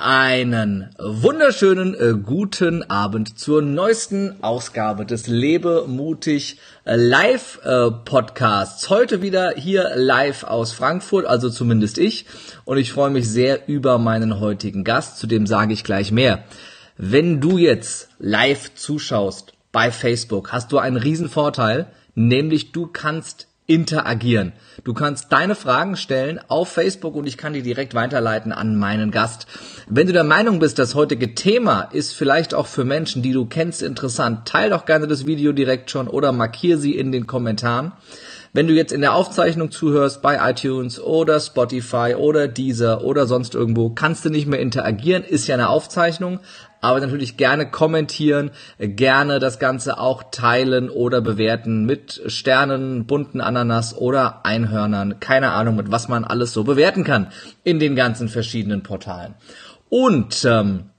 Einen wunderschönen äh, guten Abend zur neuesten Ausgabe des Lebe mutig äh, Live äh, Podcasts. Heute wieder hier live aus Frankfurt, also zumindest ich. Und ich freue mich sehr über meinen heutigen Gast, zu dem sage ich gleich mehr. Wenn du jetzt live zuschaust bei Facebook, hast du einen riesen Vorteil, nämlich du kannst interagieren. Du kannst deine Fragen stellen auf Facebook und ich kann die direkt weiterleiten an meinen Gast. Wenn du der Meinung bist, das heutige Thema ist vielleicht auch für Menschen, die du kennst, interessant, teil doch gerne das Video direkt schon oder markier sie in den Kommentaren. Wenn du jetzt in der Aufzeichnung zuhörst bei iTunes oder Spotify oder Deezer oder sonst irgendwo, kannst du nicht mehr interagieren, ist ja eine Aufzeichnung, aber natürlich gerne kommentieren, gerne das Ganze auch teilen oder bewerten mit Sternen, bunten Ananas oder Einhörnern, keine Ahnung, mit was man alles so bewerten kann in den ganzen verschiedenen Portalen. Und ähm,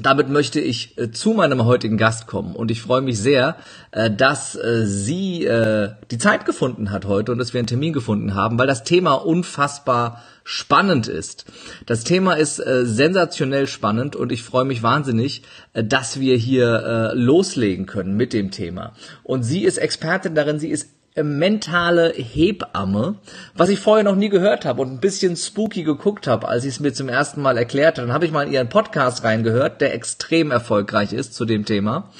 damit möchte ich äh, zu meinem heutigen Gast kommen und ich freue mich sehr, äh, dass äh, sie äh, die Zeit gefunden hat heute und dass wir einen Termin gefunden haben, weil das Thema unfassbar spannend ist. Das Thema ist äh, sensationell spannend und ich freue mich wahnsinnig, äh, dass wir hier loslegen können mit dem Thema. Und sie ist Expertin darin, sie ist mentale Hebamme, was ich vorher noch nie gehört habe und ein bisschen spooky geguckt habe, als ich es mir zum ersten Mal erklärt habe. Dann habe ich mal in ihren Podcast reingehört, der extrem erfolgreich ist zu dem Thema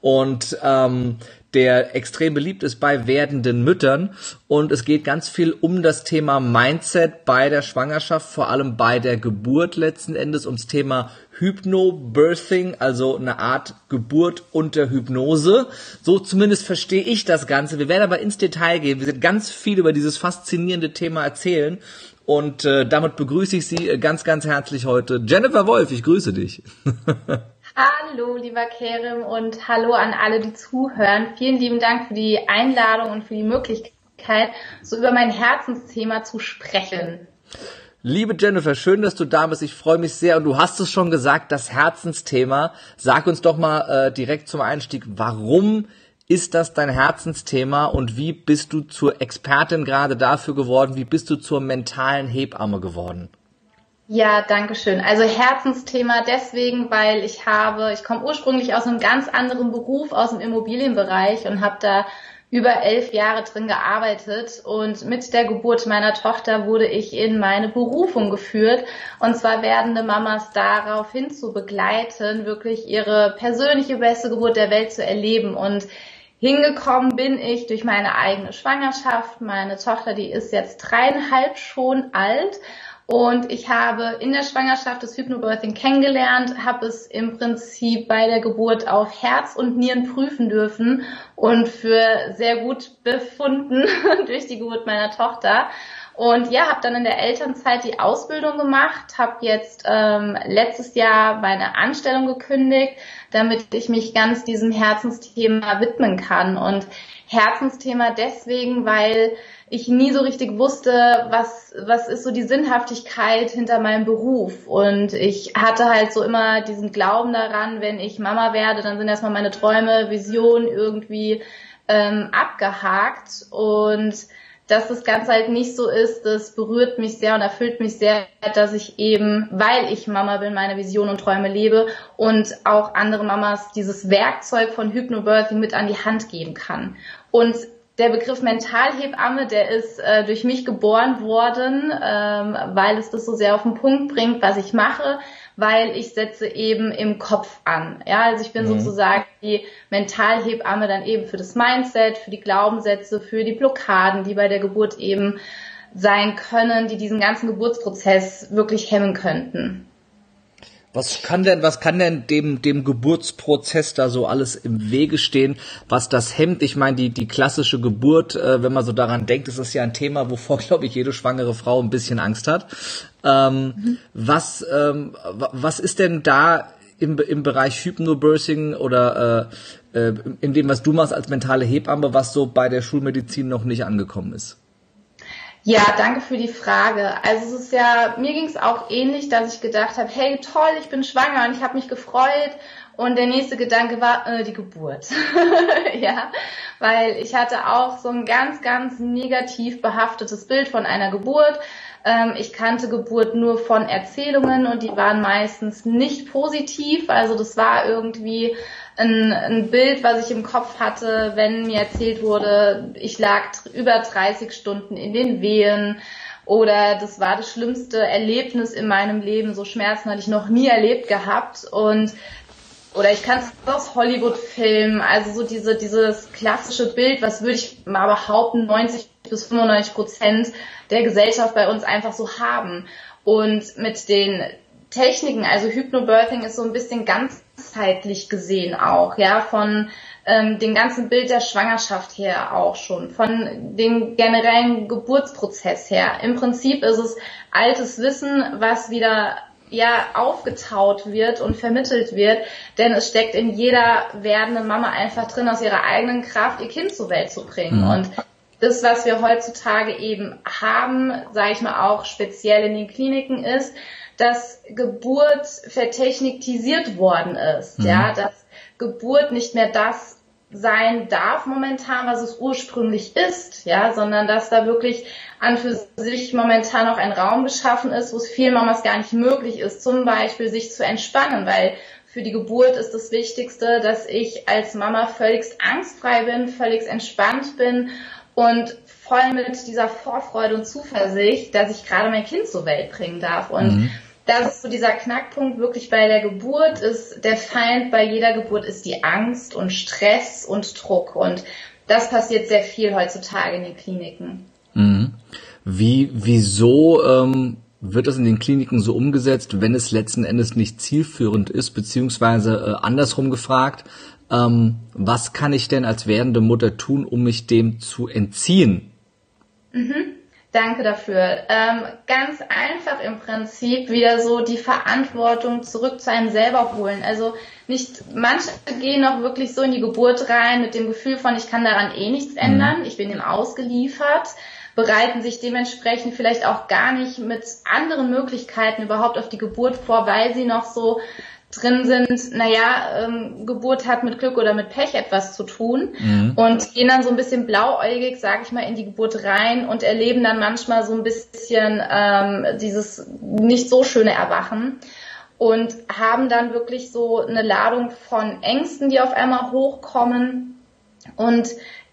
und ähm, der extrem beliebt ist bei werdenden Müttern. Und es geht ganz viel um das Thema Mindset bei der Schwangerschaft, vor allem bei der Geburt letzten Endes, ums Thema Hypnobirthing, also eine Art Geburt unter Hypnose. So zumindest verstehe ich das Ganze. Wir werden aber ins Detail gehen. Wir werden ganz viel über dieses faszinierende Thema erzählen. Und äh, damit begrüße ich Sie ganz, ganz herzlich heute. Jennifer Wolf, ich grüße dich. Hallo, lieber Kerem und hallo an alle, die zuhören. Vielen lieben Dank für die Einladung und für die Möglichkeit, so über mein Herzensthema zu sprechen. Liebe Jennifer, schön, dass du da bist. Ich freue mich sehr. Und du hast es schon gesagt, das Herzensthema. Sag uns doch mal äh, direkt zum Einstieg, warum ist das dein Herzensthema und wie bist du zur Expertin gerade dafür geworden? Wie bist du zur mentalen Hebamme geworden? Ja, danke schön. Also Herzensthema deswegen, weil ich habe, ich komme ursprünglich aus einem ganz anderen Beruf, aus dem Immobilienbereich und habe da über elf Jahre drin gearbeitet und mit der Geburt meiner Tochter wurde ich in meine Berufung geführt und zwar werdende Mamas daraufhin zu begleiten, wirklich ihre persönliche beste Geburt der Welt zu erleben und Hingekommen bin ich durch meine eigene Schwangerschaft. Meine Tochter, die ist jetzt dreieinhalb schon alt und ich habe in der Schwangerschaft das Hypnobirthing kennengelernt, habe es im Prinzip bei der Geburt auf Herz und Nieren prüfen dürfen und für sehr gut befunden durch die Geburt meiner Tochter. Und ja, habe dann in der Elternzeit die Ausbildung gemacht, habe jetzt ähm, letztes Jahr meine Anstellung gekündigt, damit ich mich ganz diesem Herzensthema widmen kann. Und Herzensthema deswegen, weil ich nie so richtig wusste, was, was ist so die Sinnhaftigkeit hinter meinem Beruf. Und ich hatte halt so immer diesen Glauben daran, wenn ich Mama werde, dann sind erstmal meine Träume, Visionen irgendwie ähm, abgehakt. Und dass das Ganze halt nicht so ist, das berührt mich sehr und erfüllt mich sehr, dass ich eben, weil ich Mama bin, meine Visionen und Träume lebe und auch andere Mamas dieses Werkzeug von Hypnobirthing mit an die Hand geben kann. Und der Begriff Mentalhebamme, der ist äh, durch mich geboren worden, ähm, weil es das so sehr auf den Punkt bringt, was ich mache, weil ich setze eben im Kopf an. Ja, also ich bin mhm. sozusagen die Mentalhebamme dann eben für das Mindset, für die Glaubenssätze, für die Blockaden, die bei der Geburt eben sein können, die diesen ganzen Geburtsprozess wirklich hemmen könnten. Was kann denn, was kann denn dem, dem Geburtsprozess da so alles im Wege stehen, was das hemmt? Ich meine, die, die klassische Geburt, äh, wenn man so daran denkt, das ist ja ein Thema, wovor, glaube ich, jede schwangere Frau ein bisschen Angst hat. Ähm, mhm. was, ähm, was ist denn da im, im Bereich Hypnobirthing oder äh, äh, in dem, was du machst als mentale Hebamme, was so bei der Schulmedizin noch nicht angekommen ist? Ja, danke für die Frage. Also es ist ja, mir ging es auch ähnlich, dass ich gedacht habe, hey toll, ich bin schwanger und ich habe mich gefreut. Und der nächste Gedanke war äh, die Geburt. ja, weil ich hatte auch so ein ganz, ganz negativ behaftetes Bild von einer Geburt. Ähm, ich kannte Geburt nur von Erzählungen und die waren meistens nicht positiv. Also das war irgendwie ein, ein Bild, was ich im Kopf hatte, wenn mir erzählt wurde, ich lag über 30 Stunden in den Wehen oder das war das schlimmste Erlebnis in meinem Leben. So Schmerzen hatte ich noch nie erlebt gehabt und oder ich kann es aus Hollywood-Filmen, also so diese, dieses klassische Bild, was würde ich mal behaupten, 90 bis 95 Prozent der Gesellschaft bei uns einfach so haben. Und mit den Techniken, also Hypnobirthing ist so ein bisschen ganzheitlich gesehen auch, ja, von ähm, dem ganzen Bild der Schwangerschaft her auch schon, von dem generellen Geburtsprozess her. Im Prinzip ist es altes Wissen, was wieder ja aufgetaut wird und vermittelt wird, denn es steckt in jeder werdenden Mama einfach drin, aus ihrer eigenen Kraft ihr Kind zur Welt zu bringen. Mhm. Und das, was wir heutzutage eben haben, sage ich mal auch speziell in den Kliniken, ist, dass Geburt vertechniktisiert worden ist, mhm. ja, dass Geburt nicht mehr das sein darf momentan, was es ursprünglich ist, ja, sondern dass da wirklich an für sich momentan auch ein Raum geschaffen ist, wo es vielen Mamas gar nicht möglich ist, zum Beispiel sich zu entspannen, weil für die Geburt ist das Wichtigste, dass ich als Mama völligst angstfrei bin, völligst entspannt bin und voll mit dieser Vorfreude und Zuversicht, dass ich gerade mein Kind zur Welt bringen darf. Und mhm das ist so dieser Knackpunkt wirklich bei der Geburt ist, der Feind bei jeder Geburt ist die Angst und Stress und Druck. Und das passiert sehr viel heutzutage in den Kliniken. Mhm. Wie, wieso ähm, wird das in den Kliniken so umgesetzt, wenn es letzten Endes nicht zielführend ist, beziehungsweise äh, andersrum gefragt, ähm, was kann ich denn als werdende Mutter tun, um mich dem zu entziehen? Mhm. Danke dafür. Ähm, ganz einfach im Prinzip wieder so die Verantwortung zurück zu einem selber holen. Also nicht, manche gehen auch wirklich so in die Geburt rein mit dem Gefühl von, ich kann daran eh nichts mhm. ändern, ich bin dem ausgeliefert, bereiten sich dementsprechend vielleicht auch gar nicht mit anderen Möglichkeiten überhaupt auf die Geburt vor, weil sie noch so drin sind, naja, ähm, Geburt hat mit Glück oder mit Pech etwas zu tun mhm. und gehen dann so ein bisschen blauäugig, sag ich mal, in die Geburt rein und erleben dann manchmal so ein bisschen ähm, dieses nicht so schöne Erwachen und haben dann wirklich so eine Ladung von Ängsten, die auf einmal hochkommen und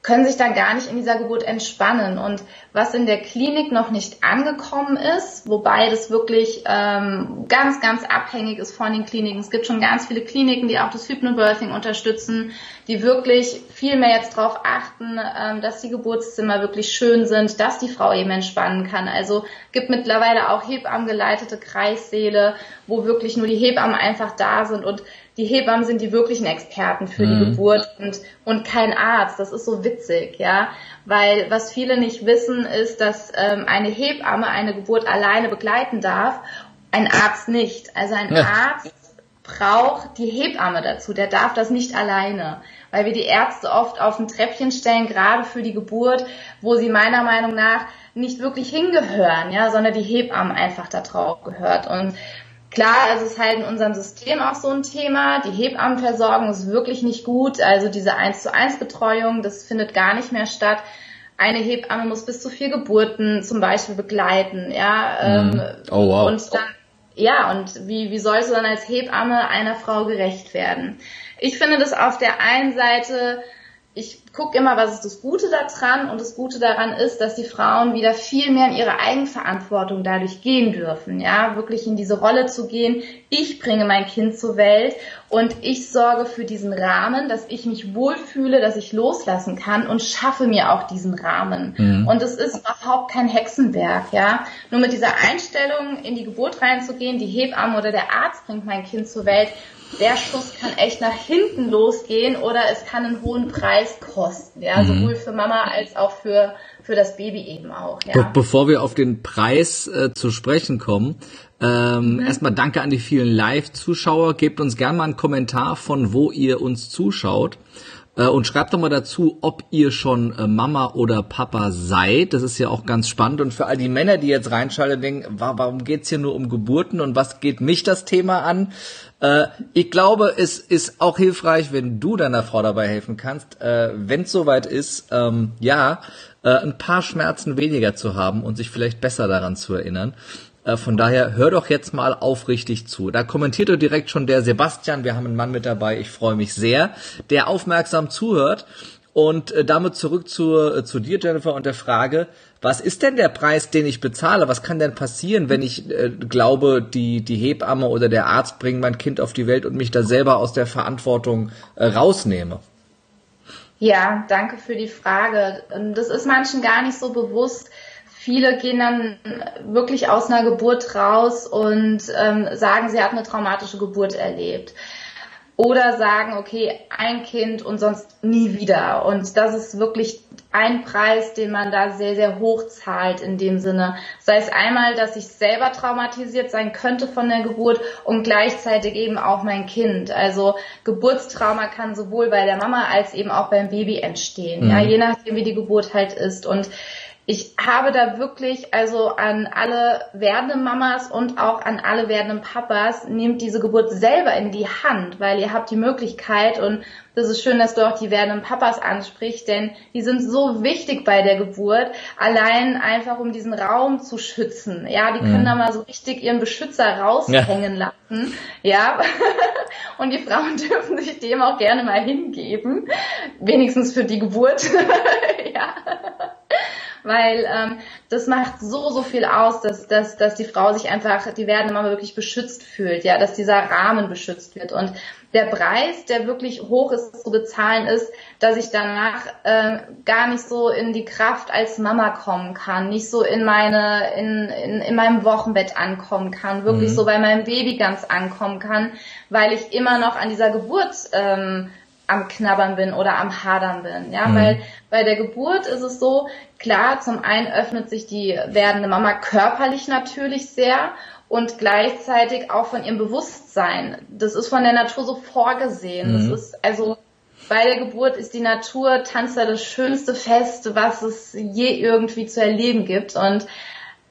können sich dann gar nicht in dieser Geburt entspannen. Und was in der Klinik noch nicht angekommen ist, wobei das wirklich ähm, ganz, ganz abhängig ist von den Kliniken. Es gibt schon ganz viele Kliniken, die auch das Hypnobirthing unterstützen, die wirklich viel mehr jetzt darauf achten, ähm, dass die Geburtszimmer wirklich schön sind, dass die Frau eben entspannen kann. Also gibt mittlerweile auch Hebammen-geleitete Kreissäle, wo wirklich nur die Hebammen einfach da sind und die Hebammen sind die wirklichen Experten für mhm. die Geburt und, und kein Arzt. Das ist so witzig, ja. Weil was viele nicht wissen, ist, dass ähm, eine Hebamme eine Geburt alleine begleiten darf, ein Arzt nicht. Also ein ja. Arzt braucht die Hebamme dazu, der darf das nicht alleine, weil wir die Ärzte oft auf ein Treppchen stellen, gerade für die Geburt, wo sie meiner Meinung nach nicht wirklich hingehören, ja, sondern die Hebamme einfach da drauf gehört. Und Klar, es ist halt in unserem System auch so ein Thema. Die Hebammenversorgung ist wirklich nicht gut. Also diese 1 zu 1 Betreuung, das findet gar nicht mehr statt. Eine Hebamme muss bis zu vier Geburten zum Beispiel begleiten, ja. Mhm. Oh, wow. Und dann, ja, und wie, wie sollst du dann als Hebamme einer Frau gerecht werden? Ich finde das auf der einen Seite ich gucke immer, was ist das Gute daran und das Gute daran ist, dass die Frauen wieder viel mehr in ihre Eigenverantwortung dadurch gehen dürfen, ja, wirklich in diese Rolle zu gehen. Ich bringe mein Kind zur Welt und ich sorge für diesen Rahmen, dass ich mich wohlfühle, dass ich loslassen kann und schaffe mir auch diesen Rahmen. Mhm. Und es ist überhaupt kein Hexenwerk, ja. Nur mit dieser Einstellung in die Geburt reinzugehen, die Hebamme oder der Arzt bringt mein Kind zur Welt, der Schuss kann echt nach hinten losgehen oder es kann einen hohen Preis kosten, ja, mhm. sowohl für Mama als auch für für das Baby eben auch. Ja. Be bevor wir auf den Preis äh, zu sprechen kommen, ähm, mhm. erstmal danke an die vielen Live-Zuschauer. Gebt uns gerne mal einen Kommentar von wo ihr uns zuschaut. Äh, und schreibt doch mal dazu, ob ihr schon äh, Mama oder Papa seid. Das ist ja auch ganz spannend. Und für all die Männer, die jetzt reinschalten, denken, warum geht's hier nur um Geburten und was geht mich das Thema an? Äh, ich glaube, es ist auch hilfreich, wenn du deiner Frau dabei helfen kannst, wenn es soweit ist, ähm, ja, ein paar Schmerzen weniger zu haben und sich vielleicht besser daran zu erinnern. Äh, von daher hör doch jetzt mal aufrichtig zu. Da kommentiert doch direkt schon der Sebastian. Wir haben einen Mann mit dabei. Ich freue mich sehr, der aufmerksam zuhört. Und äh, damit zurück zu, äh, zu dir, Jennifer, und der Frage, was ist denn der Preis, den ich bezahle? Was kann denn passieren, wenn ich äh, glaube, die, die Hebamme oder der Arzt bringen mein Kind auf die Welt und mich da selber aus der Verantwortung äh, rausnehme? Ja, danke für die Frage. Das ist manchen gar nicht so bewusst, viele gehen dann wirklich aus einer Geburt raus und ähm, sagen, sie hat eine traumatische Geburt erlebt. Oder sagen, okay, ein Kind und sonst nie wieder. Und das ist wirklich ein Preis, den man da sehr, sehr hoch zahlt in dem Sinne. Sei es einmal, dass ich selber traumatisiert sein könnte von der Geburt und gleichzeitig eben auch mein Kind. Also Geburtstrauma kann sowohl bei der Mama als eben auch beim Baby entstehen. Mhm. Ja, je nachdem, wie die Geburt halt ist. Und ich habe da wirklich, also an alle werdenden Mamas und auch an alle werdenden Papas, nehmt diese Geburt selber in die Hand, weil ihr habt die Möglichkeit und das ist schön, dass du auch die werdenden Papas ansprichst, denn die sind so wichtig bei der Geburt, allein einfach um diesen Raum zu schützen. Ja, die können mhm. da mal so richtig ihren Beschützer raushängen ja. lassen. Ja, und die Frauen dürfen sich dem auch gerne mal hingeben, wenigstens für die Geburt. ja weil ähm, das macht so, so viel aus, dass, dass, dass die Frau sich einfach, die werden immer wirklich beschützt fühlt, ja, dass dieser Rahmen beschützt wird. Und der Preis, der wirklich hoch ist zu bezahlen, ist, dass ich danach äh, gar nicht so in die Kraft als Mama kommen kann, nicht so in meine, in, in, in meinem Wochenbett ankommen kann, wirklich mhm. so bei meinem Baby ganz ankommen kann, weil ich immer noch an dieser Geburt ähm, am Knabbern bin oder am Hadern bin. Ja, mhm. weil bei der Geburt ist es so, klar, zum einen öffnet sich die werdende Mama körperlich natürlich sehr und gleichzeitig auch von ihrem Bewusstsein. Das ist von der Natur so vorgesehen. Mhm. Das ist also bei der Geburt ist die Natur Tanz das schönste Fest, was es je irgendwie zu erleben gibt. Und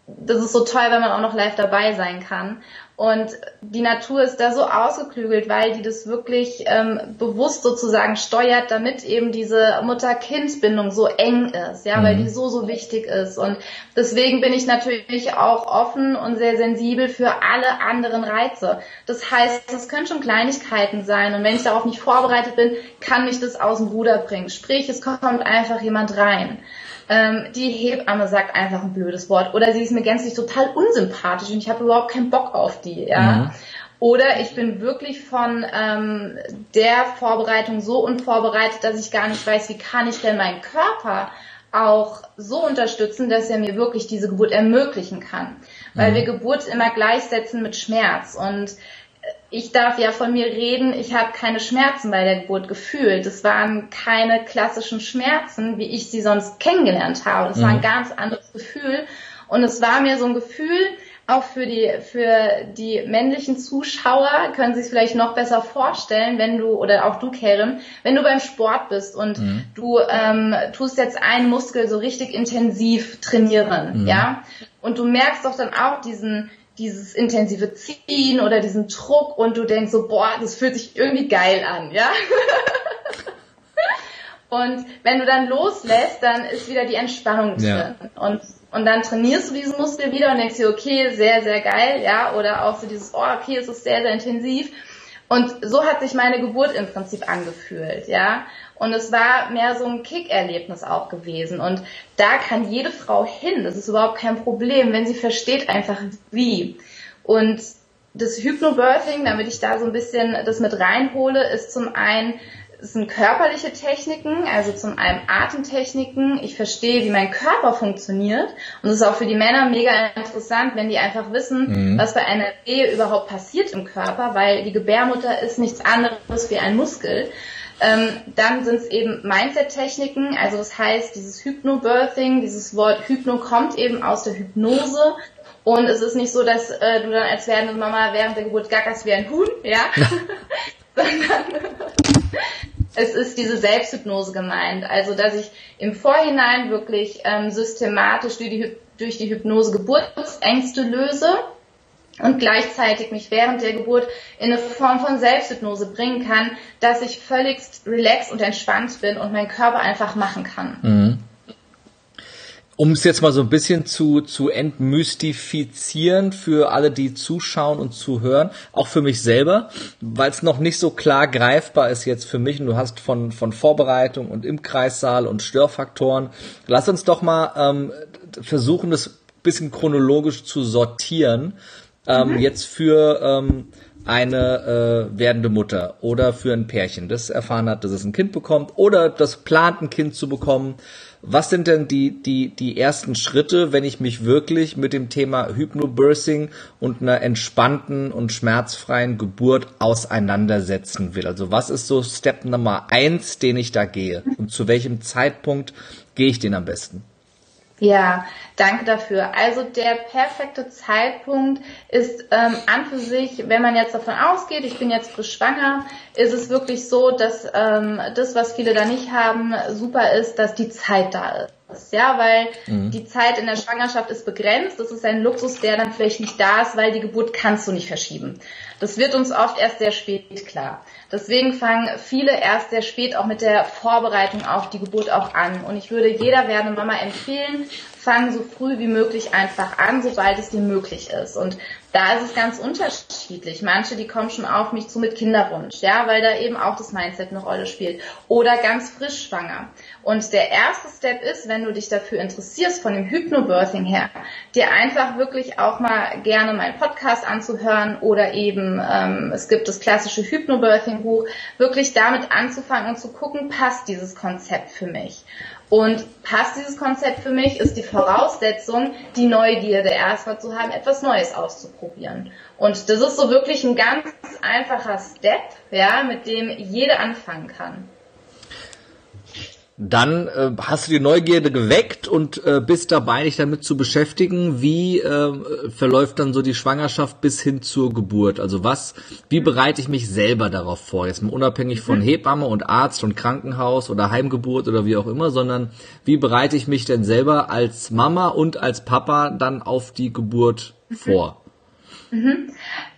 das ist so toll, wenn man auch noch live dabei sein kann. Und die Natur ist da so ausgeklügelt, weil die das wirklich ähm, bewusst sozusagen steuert, damit eben diese Mutter-Kind-Bindung so eng ist, ja, mhm. weil die so, so wichtig ist. Und deswegen bin ich natürlich auch offen und sehr sensibel für alle anderen Reize. Das heißt, es können schon Kleinigkeiten sein. Und wenn ich darauf nicht vorbereitet bin, kann mich das aus dem Ruder bringen. Sprich, es kommt einfach jemand rein ähm, die Hebamme sagt einfach ein blödes Wort oder sie ist mir gänzlich total unsympathisch und ich habe überhaupt keinen Bock auf die, ja. Mhm. Oder ich bin wirklich von ähm, der Vorbereitung so unvorbereitet, dass ich gar nicht weiß, wie kann ich denn meinen Körper auch so unterstützen, dass er mir wirklich diese Geburt ermöglichen kann. Weil mhm. wir Geburt immer gleichsetzen mit Schmerz. Und ich darf ja von mir reden, ich habe keine Schmerzen bei der Geburt gefühlt. Es waren keine klassischen Schmerzen, wie ich sie sonst kennengelernt habe. Das mhm. war ein mhm. ganz anderes Gefühl. Und es war mir so ein Gefühl, auch für die, für die männlichen Zuschauer können Sie es vielleicht noch besser vorstellen, wenn du, oder auch du, Karen, wenn du beim Sport bist und mhm. du ähm, tust jetzt einen Muskel so richtig intensiv trainieren, mhm. ja, und du merkst doch dann auch diesen, dieses intensive Ziehen oder diesen Druck und du denkst so, boah, das fühlt sich irgendwie geil an, ja. und wenn du dann loslässt, dann ist wieder die Entspannung drin. Ja. Und, und dann trainierst du diesen Muskel wieder und denkst dir, okay, sehr, sehr geil, ja, oder auch so dieses, oh, okay, es ist sehr, sehr intensiv. Und so hat sich meine Geburt im Prinzip angefühlt, ja. Und es war mehr so ein Kick-Erlebnis auch gewesen. Und da kann jede Frau hin. Das ist überhaupt kein Problem, wenn sie versteht einfach wie. Und das Hypnobirthing, damit ich da so ein bisschen das mit reinhole, ist zum einen es sind körperliche Techniken, also zum einen Atemtechniken. Ich verstehe, wie mein Körper funktioniert. Und es ist auch für die Männer mega interessant, wenn die einfach wissen, mhm. was bei einer Ehe überhaupt passiert im Körper, weil die Gebärmutter ist nichts anderes wie ein Muskel. Ähm, dann sind es eben Mindset-Techniken, also das heißt, dieses Hypnobirthing, dieses Wort Hypno kommt eben aus der Hypnose. Und es ist nicht so, dass äh, du dann als werdende Mama während der Geburt gackerst wie ein Huhn, ja, sondern es ist diese Selbsthypnose gemeint. Also, dass ich im Vorhinein wirklich ähm, systematisch durch die, durch die Hypnose Geburtsängste löse und gleichzeitig mich während der Geburt in eine Form von Selbsthypnose bringen kann, dass ich völligst relaxed und entspannt bin und mein Körper einfach machen kann. Mhm um es jetzt mal so ein bisschen zu, zu entmystifizieren für alle, die zuschauen und zuhören, auch für mich selber, weil es noch nicht so klar greifbar ist jetzt für mich und du hast von, von Vorbereitung und im Kreissaal und Störfaktoren. Lass uns doch mal ähm, versuchen, das bisschen chronologisch zu sortieren. Ähm, mhm. Jetzt für ähm, eine äh, werdende Mutter oder für ein Pärchen, das erfahren hat, dass es ein Kind bekommt oder das plant, ein Kind zu bekommen was sind denn die, die, die ersten Schritte, wenn ich mich wirklich mit dem Thema Hypnobirthing und einer entspannten und schmerzfreien Geburt auseinandersetzen will? Also was ist so Step Nummer eins, den ich da gehe? Und zu welchem Zeitpunkt gehe ich den am besten? Ja, danke dafür. Also der perfekte Zeitpunkt ist ähm, an für sich, wenn man jetzt davon ausgeht, ich bin jetzt frisch schwanger, ist es wirklich so, dass ähm, das, was viele da nicht haben, super ist, dass die Zeit da ist. Ja, weil mhm. die Zeit in der Schwangerschaft ist begrenzt. Das ist ein Luxus, der dann vielleicht nicht da ist, weil die Geburt kannst du nicht verschieben. Das wird uns oft erst sehr spät klar. Deswegen fangen viele erst sehr spät auch mit der Vorbereitung auf die Geburt auch an. Und ich würde jeder werdende Mama empfehlen, fang so früh wie möglich einfach an, sobald es dir möglich ist. Und da ist es ganz unterschiedlich. Manche, die kommen schon auf mich zu mit Kinderwunsch, ja, weil da eben auch das Mindset eine Rolle spielt. Oder ganz frisch schwanger. Und der erste Step ist, wenn du dich dafür interessierst, von dem Hypnobirthing her, dir einfach wirklich auch mal gerne meinen Podcast anzuhören oder eben, ähm, es gibt das klassische Hypnobirthing-Buch, wirklich damit anzufangen und zu gucken, passt dieses Konzept für mich. Und passt dieses Konzept für mich, ist die Voraussetzung, die Neugierde erstmal zu haben, etwas Neues auszuprobieren. Und das ist so wirklich ein ganz einfacher Step, ja, mit dem jeder anfangen kann. Dann äh, hast du die Neugierde geweckt und äh, bist dabei, dich damit zu beschäftigen. Wie äh, verläuft dann so die Schwangerschaft bis hin zur Geburt? Also was, wie bereite ich mich selber darauf vor? Jetzt mal unabhängig von mhm. Hebamme und Arzt und Krankenhaus oder Heimgeburt oder wie auch immer, sondern wie bereite ich mich denn selber als Mama und als Papa dann auf die Geburt mhm. vor? Mhm.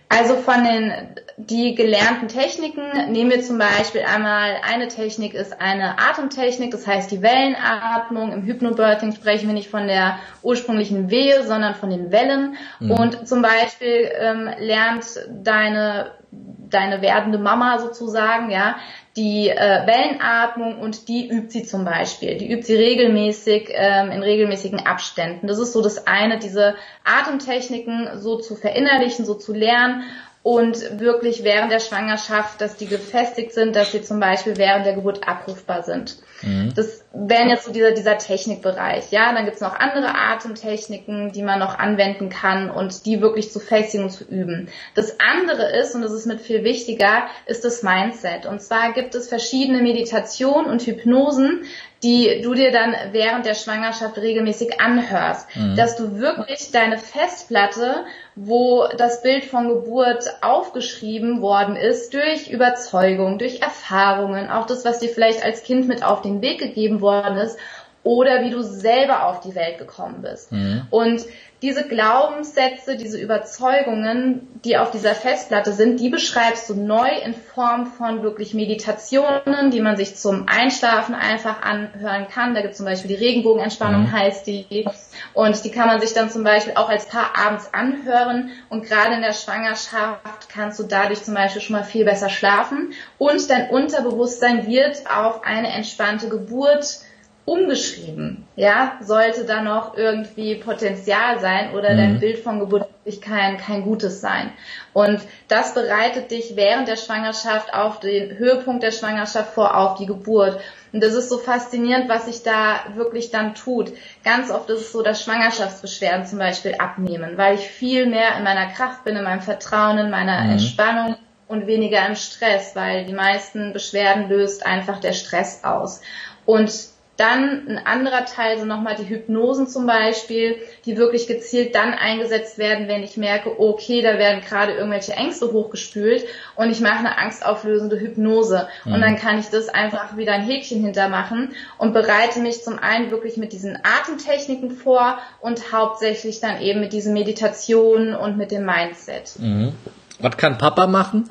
Also von den die gelernten Techniken nehmen wir zum Beispiel einmal eine Technik ist eine Atemtechnik, das heißt die Wellenatmung. Im Hypnobirthing sprechen wir nicht von der ursprünglichen Wehe, sondern von den Wellen. Mhm. Und zum Beispiel ähm, lernt deine deine werdende Mama sozusagen, ja, die äh, Wellenatmung und die übt sie zum Beispiel. Die übt sie regelmäßig ähm, in regelmäßigen Abständen. Das ist so das eine, diese Atemtechniken so zu verinnerlichen, so zu lernen und wirklich während der Schwangerschaft, dass die gefestigt sind, dass sie zum Beispiel während der Geburt abrufbar sind. Mhm. Das wären jetzt so dieser, dieser Technikbereich. Ja, dann gibt's noch andere Atemtechniken, die man noch anwenden kann und die wirklich zu festigen und zu üben. Das andere ist, und das ist mit viel wichtiger, ist das Mindset. Und zwar gibt es verschiedene Meditationen und Hypnosen, die du dir dann während der Schwangerschaft regelmäßig anhörst, mhm. dass du wirklich deine Festplatte, wo das Bild von Geburt aufgeschrieben worden ist, durch Überzeugung, durch Erfahrungen, auch das, was dir vielleicht als Kind mit auf den Weg gegeben worden ist, oder wie du selber auf die Welt gekommen bist. Mhm. Und diese Glaubenssätze, diese Überzeugungen, die auf dieser Festplatte sind, die beschreibst du neu in Form von wirklich Meditationen, die man sich zum Einschlafen einfach anhören kann. Da gibt es zum Beispiel die Regenbogenentspannung, mhm. heißt die. Und die kann man sich dann zum Beispiel auch als Paar abends anhören. Und gerade in der Schwangerschaft kannst du dadurch zum Beispiel schon mal viel besser schlafen. Und dein Unterbewusstsein wird auf eine entspannte Geburt umgeschrieben. Ja, sollte da noch irgendwie Potenzial sein oder mhm. dein Bild von Geburt wirklich kein, kein gutes sein. Und das bereitet dich während der Schwangerschaft auf den Höhepunkt der Schwangerschaft vor, auf die Geburt. Und das ist so faszinierend, was sich da wirklich dann tut. Ganz oft ist es so, dass Schwangerschaftsbeschwerden zum Beispiel abnehmen, weil ich viel mehr in meiner Kraft bin, in meinem Vertrauen, in meiner mhm. Entspannung und weniger im Stress, weil die meisten Beschwerden löst einfach der Stress aus. Und Dann ein anderer Teil sind nochmal die Hypnosen zum Beispiel, die wirklich gezielt dann eingesetzt werden, wenn ich merke, okay, da werden gerade irgendwelche Ängste hochgespült und ich mache eine angstauflösende Hypnose. Mhm. Und dann kann ich das einfach wieder ein Häkchen hintermachen und bereite mich zum einen wirklich mit diesen Atemtechniken vor und hauptsächlich dann eben mit diesen Meditationen und mit dem Mindset. Mhm. Was kann Papa machen?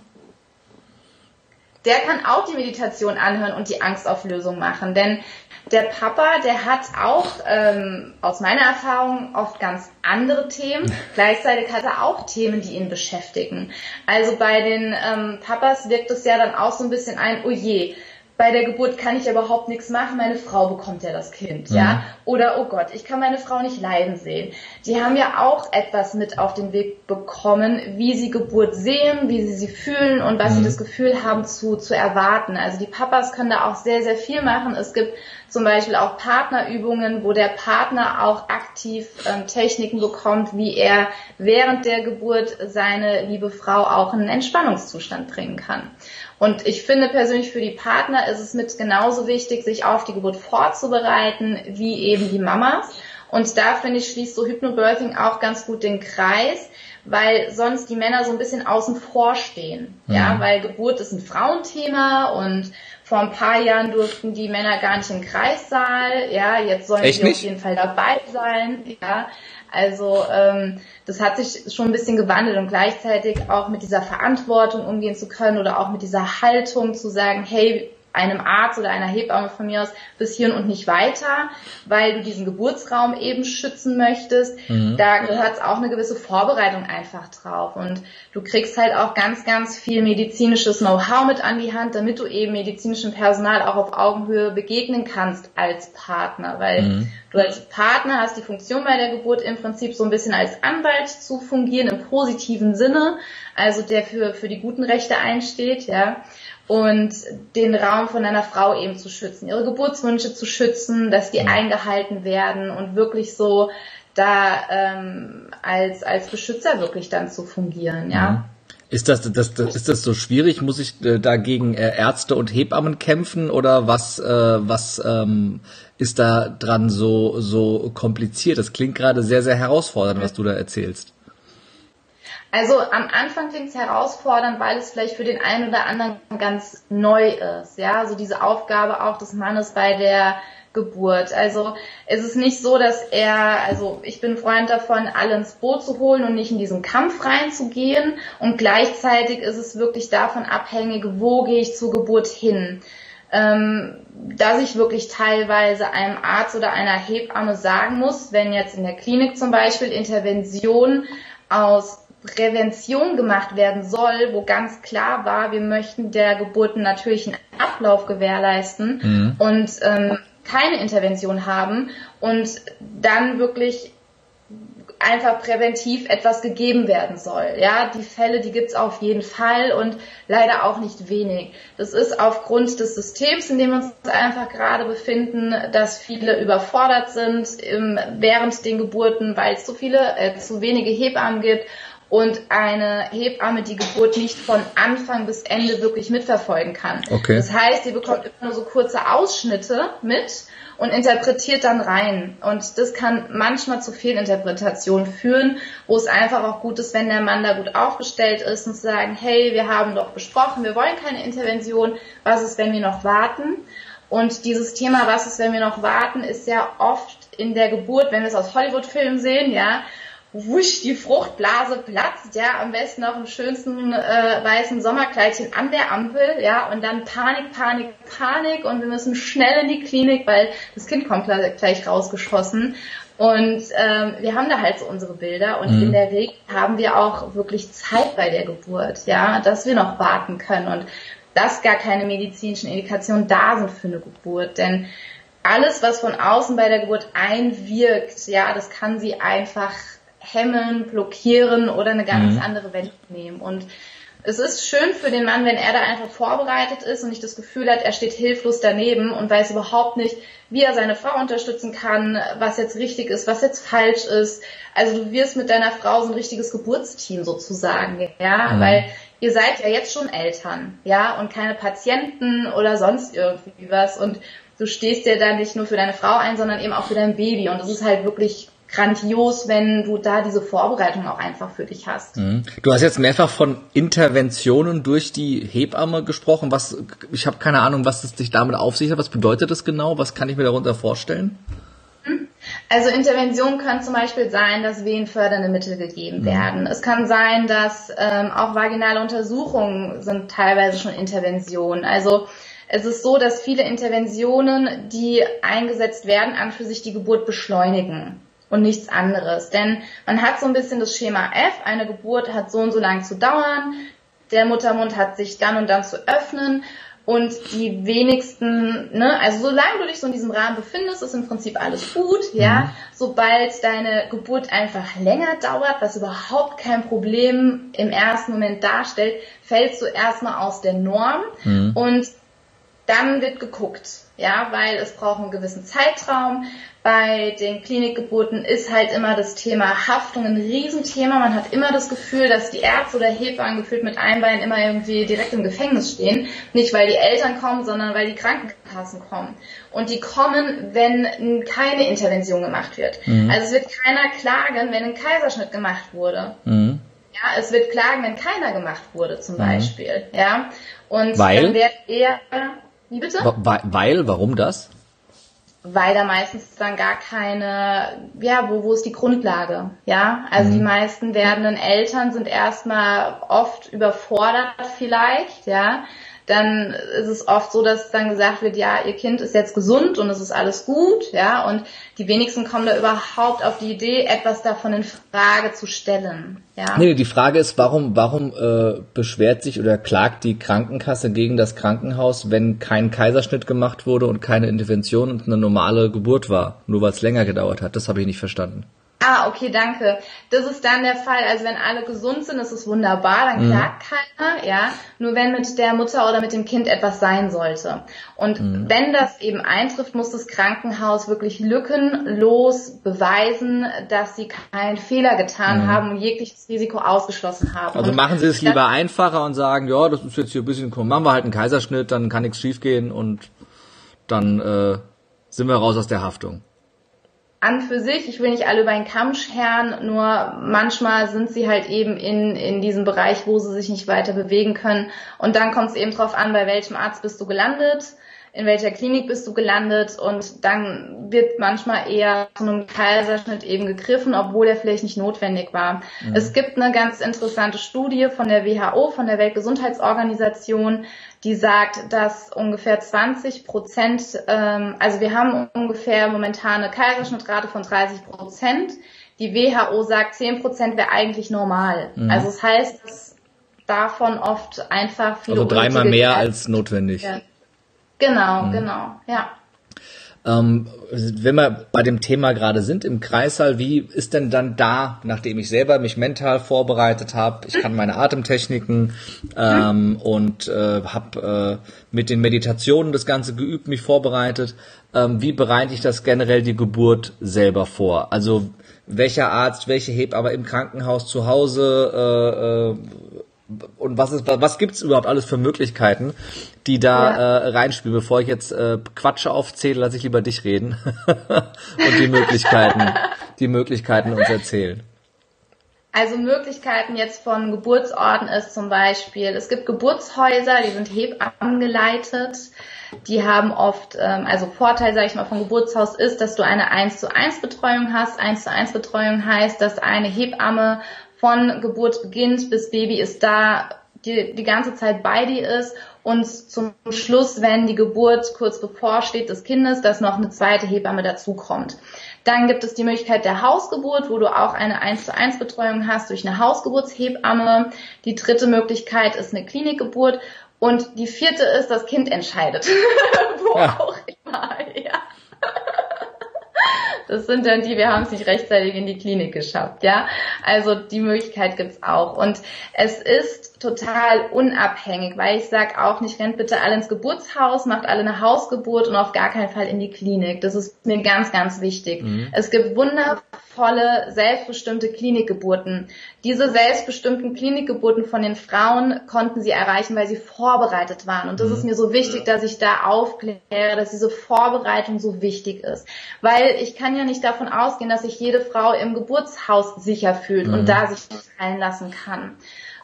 Der kann auch die Meditation anhören und die Angstauflösung machen. Denn der Papa, der hat auch ähm, aus meiner Erfahrung oft ganz andere Themen. Gleichzeitig hat er auch Themen, die ihn beschäftigen. Also bei den ähm, Papas wirkt es ja dann auch so ein bisschen ein, oh je, bei der Geburt kann ich überhaupt nichts machen, meine Frau bekommt ja das Kind, mhm. ja. Oder, oh Gott, ich kann meine Frau nicht leiden sehen. Die haben ja auch etwas mit auf den Weg bekommen, wie sie Geburt sehen, wie sie sie fühlen und was mhm. sie das Gefühl haben zu, zu erwarten. Also die Papas können da auch sehr, sehr viel machen. Es gibt zum Beispiel auch Partnerübungen, wo der Partner auch aktiv ähm, Techniken bekommt, wie er während der Geburt seine liebe Frau auch in einen Entspannungszustand bringen kann. Und ich finde persönlich für die Partner ist es mit genauso wichtig, sich auf die Geburt vorzubereiten, wie eben die Mamas. Und da finde ich schließt so Hypnobirthing auch ganz gut den Kreis, weil sonst die Männer so ein bisschen außen vor stehen. Mhm. Ja, weil Geburt ist ein Frauenthema und vor ein paar Jahren durften die Männer gar nicht im Kreissaal. Ja, jetzt sollen Echt sie nicht? auf jeden Fall dabei sein. Ja, also ähm, das hat sich schon ein bisschen gewandelt und gleichzeitig auch mit dieser Verantwortung umgehen zu können oder auch mit dieser Haltung zu sagen, hey, einem Arzt oder einer Hebamme von mir aus bis hierhin und nicht weiter, weil du diesen Geburtsraum eben schützen möchtest. Mhm. Da gehört auch eine gewisse Vorbereitung einfach drauf. Und du kriegst halt auch ganz, ganz viel medizinisches Know-how mit an die Hand, damit du eben medizinischem Personal auch auf Augenhöhe begegnen kannst als Partner. Weil mhm. du als Partner hast die Funktion bei der Geburt im Prinzip so ein bisschen als Anwalt zu fungieren im positiven Sinne, also der für, für die guten Rechte einsteht, ja und den Raum von einer Frau eben zu schützen, ihre Geburtswünsche zu schützen, dass die ja. eingehalten werden und wirklich so da ähm, als als Beschützer wirklich dann zu fungieren, ja. Mhm. Ist das, das, das ist das so schwierig? Muss ich äh, dagegen äh, Ärzte und Hebammen kämpfen oder was äh, was ähm, ist da dran so so kompliziert? Das klingt gerade sehr sehr herausfordernd, was du da erzählst. Also am Anfang klingt es herausfordernd, weil es vielleicht für den einen oder anderen ganz neu ist. Ja, also diese Aufgabe auch des Mannes bei der Geburt. Also es ist nicht so, dass er, also ich bin Freund davon, alle ins Boot zu holen und nicht in diesen Kampf reinzugehen. Und gleichzeitig ist es wirklich davon abhängig, wo gehe ich zur Geburt hin. Ähm, dass ich wirklich teilweise einem Arzt oder einer Hebamme sagen muss, wenn jetzt in der Klinik zum Beispiel Intervention aus Prävention gemacht werden soll, wo ganz klar war, wir möchten der Geburt einen natürlichen Ablauf gewährleisten mhm. und ähm, keine Intervention haben und dann wirklich einfach präventiv etwas gegeben werden soll. Ja, die Fälle, die gibt's auf jeden Fall und leider auch nicht wenig. Das ist aufgrund des Systems, in dem wir uns einfach gerade befinden, dass viele überfordert sind ähm, während den Geburten, weil es zu viele, äh, zu wenige Hebammen gibt und eine Hebamme die Geburt nicht von Anfang bis Ende wirklich mitverfolgen kann. Okay. Das heißt, sie bekommt immer nur so kurze Ausschnitte mit und interpretiert dann rein. Und das kann manchmal zu Fehlinterpretationen führen, wo es einfach auch gut ist, wenn der Mann da gut aufgestellt ist und zu sagen, hey, wir haben doch besprochen, wir wollen keine Intervention, was ist, wenn wir noch warten? Und dieses Thema, was ist, wenn wir noch warten, ist ja oft in der Geburt, wenn wir es aus Hollywood-Filmen sehen, ja, wusch, die Fruchtblase platzt, ja, am besten noch im schönsten äh, weißen Sommerkleidchen an der Ampel, ja, und dann Panik, Panik, Panik und wir müssen schnell in die Klinik, weil das Kind kommt gleich rausgeschossen. Und ähm, wir haben da halt so unsere Bilder und mhm. in der Regel haben wir auch wirklich Zeit bei der Geburt, ja, dass wir noch warten können und dass gar keine medizinischen Indikationen da sind für eine Geburt, denn alles, was von außen bei der Geburt einwirkt, ja, das kann sie einfach hemmen, blockieren oder eine ganz mhm. andere Welt nehmen. Und es ist schön für den Mann, wenn er da einfach vorbereitet ist und nicht das Gefühl hat, er steht hilflos daneben und weiß überhaupt nicht, wie er seine Frau unterstützen kann, was jetzt richtig ist, was jetzt falsch ist. Also du wirst mit deiner Frau so ein richtiges Geburtsteam sozusagen, ja, mhm. weil ihr seid ja jetzt schon Eltern, ja, und keine Patienten oder sonst irgendwie was und du stehst ja da nicht nur für deine Frau ein, sondern eben auch für dein Baby. Und das ist halt wirklich grandios, wenn du da diese Vorbereitung auch einfach für dich hast. Mhm. Du hast jetzt mehrfach von Interventionen durch die Hebamme gesprochen. Was, ich habe keine Ahnung, was es sich damit auf sich hat. Was bedeutet das genau? Was kann ich mir darunter vorstellen? Mhm. Also Interventionen können zum Beispiel sein, dass wehenfördernde Mittel gegeben mhm. werden. Es kann sein, dass ähm, auch vaginale Untersuchungen sind teilweise schon Interventionen. Also es ist so, dass viele Interventionen, die eingesetzt werden, an für sich die Geburt beschleunigen und nichts anderes. Denn man hat so ein bisschen das Schema F, eine Geburt hat so und so lang zu dauern, der Muttermund hat sich dann und dann zu öffnen und die wenigsten, ne, also solange du dich so in diesem Rahmen befindest, ist im Prinzip alles gut, ja. Mhm. Sobald deine Geburt einfach länger dauert, was überhaupt kein Problem im ersten Moment darstellt, fällst du erstmal aus der Norm mhm. und dann wird geguckt, ja, weil es braucht einen gewissen Zeitraum. Bei den Klinikgeburten ist halt immer das Thema Haftung ein Riesenthema. Man hat immer das Gefühl, dass die Ärzte oder Hebammen gefühlt mit einem Bein immer irgendwie direkt im Gefängnis stehen. Nicht weil die Eltern kommen, sondern weil die Krankenkassen kommen. Und die kommen, wenn keine Intervention gemacht wird. Mhm. Also es wird keiner klagen, wenn ein Kaiserschnitt gemacht wurde. Mhm. Ja, es wird klagen, wenn keiner gemacht wurde, zum mhm. Beispiel. Ja. Und weil? dann wird eher wie bitte? Weil, warum das? Weil da meistens dann gar keine, ja, wo, wo ist die Grundlage? Ja, also mhm. die meisten werdenden Eltern sind erstmal oft überfordert vielleicht, ja, dann ist es oft so, dass dann gesagt wird, ja, ihr Kind ist jetzt gesund und es ist alles gut, ja, und die wenigsten kommen da überhaupt auf die Idee, etwas davon in Frage zu stellen, ja. Nee, die Frage ist, warum, warum äh, beschwert sich oder klagt die Krankenkasse gegen das Krankenhaus, wenn kein Kaiserschnitt gemacht wurde und keine Intervention und eine normale Geburt war, nur weil es länger gedauert hat? Das habe ich nicht verstanden. Ah, okay, danke. Das ist dann der Fall. Also wenn alle gesund sind, ist es wunderbar, dann mhm. klagt keiner, ja. Nur wenn mit der Mutter oder mit dem Kind etwas sein sollte. Und mhm. wenn das eben eintrifft, muss das Krankenhaus wirklich lückenlos beweisen, dass sie keinen Fehler getan mhm. haben und jegliches Risiko ausgeschlossen haben. Also und machen Sie es lieber einfacher und sagen, ja, das ist jetzt hier ein bisschen, komm, machen wir halt einen Kaiserschnitt, dann kann nichts schiefgehen und dann äh, sind wir raus aus der Haftung an für sich, ich will nicht alle über einen Kamm scheren, nur manchmal sind sie halt eben in, in diesem Bereich, wo sie sich nicht weiter bewegen können. Und dann kommt es eben drauf an, bei welchem Arzt bist du gelandet, in welcher Klinik bist du gelandet und dann wird manchmal eher zu einem Kaiserschnitt eben gegriffen, obwohl er vielleicht nicht notwendig war. Mhm. Es gibt eine ganz interessante Studie von der WHO, von der Weltgesundheitsorganisation, die sagt, dass ungefähr 20 Prozent, ähm, also wir haben ungefähr momentan eine Kaiserschnittrate von 30 Prozent. Die WHO sagt, 10 Prozent wäre eigentlich normal. Mhm. Also das heißt, dass davon oft einfach viele Also dreimal mehr als notwendig. Ja. Genau, mhm. genau, ja. Ähm, wenn wir bei dem Thema gerade sind im Kreissaal, wie ist denn dann da, nachdem ich selber mich mental vorbereitet habe, ich kann meine Atemtechniken ähm, und äh, habe äh, mit den Meditationen das Ganze geübt, mich vorbereitet, ähm, wie bereite ich das generell die Geburt selber vor? Also welcher Arzt, welche Hebamme im Krankenhaus zu Hause, äh, äh, und was ist, was gibt's überhaupt alles für Möglichkeiten, die da ja. äh, reinspielen? Bevor ich jetzt äh, Quatsche aufzähle, lasse ich lieber dich reden und die Möglichkeiten, die Möglichkeiten uns erzählen. Also Möglichkeiten jetzt von Geburtsorten ist zum Beispiel, es gibt Geburtshäuser, die sind Hebammen geleitet. Die haben oft, ähm, also Vorteil, sage ich mal, vom Geburtshaus ist, dass du eine 1 zu 1 Betreuung hast. 1 zu 1 Betreuung heißt, dass eine Hebamme von Geburt beginnt bis Baby ist da, die, die ganze Zeit bei dir ist und zum Schluss, wenn die Geburt kurz bevorsteht des Kindes, dass noch eine zweite Hebamme dazukommt. Dann gibt es die Möglichkeit der Hausgeburt, wo du auch eine 1 zu 1 Betreuung hast durch eine Hausgeburtshebamme. Die dritte Möglichkeit ist eine Klinikgeburt. Und die vierte ist, das Kind entscheidet. wo ja. auch immer, ja. Das sind dann die, wir haben es nicht rechtzeitig in die Klinik geschafft, ja. Also die Möglichkeit gibt's auch. Und es ist total unabhängig, weil ich sage auch nicht, rennt bitte alle ins Geburtshaus, macht alle eine Hausgeburt und auf gar keinen Fall in die Klinik. Das ist mir ganz, ganz wichtig. Mhm. Es gibt wundervolle, selbstbestimmte Klinikgeburten. Diese selbstbestimmten Klinikgeburten von den Frauen konnten sie erreichen, weil sie vorbereitet waren. Und das mhm. ist mir so wichtig, dass ich da aufkläre, dass diese Vorbereitung so wichtig ist. Weil ich kann ja nicht davon ausgehen, dass sich jede Frau im Geburtshaus sicher fühlt mhm. und da sich fallen lassen kann.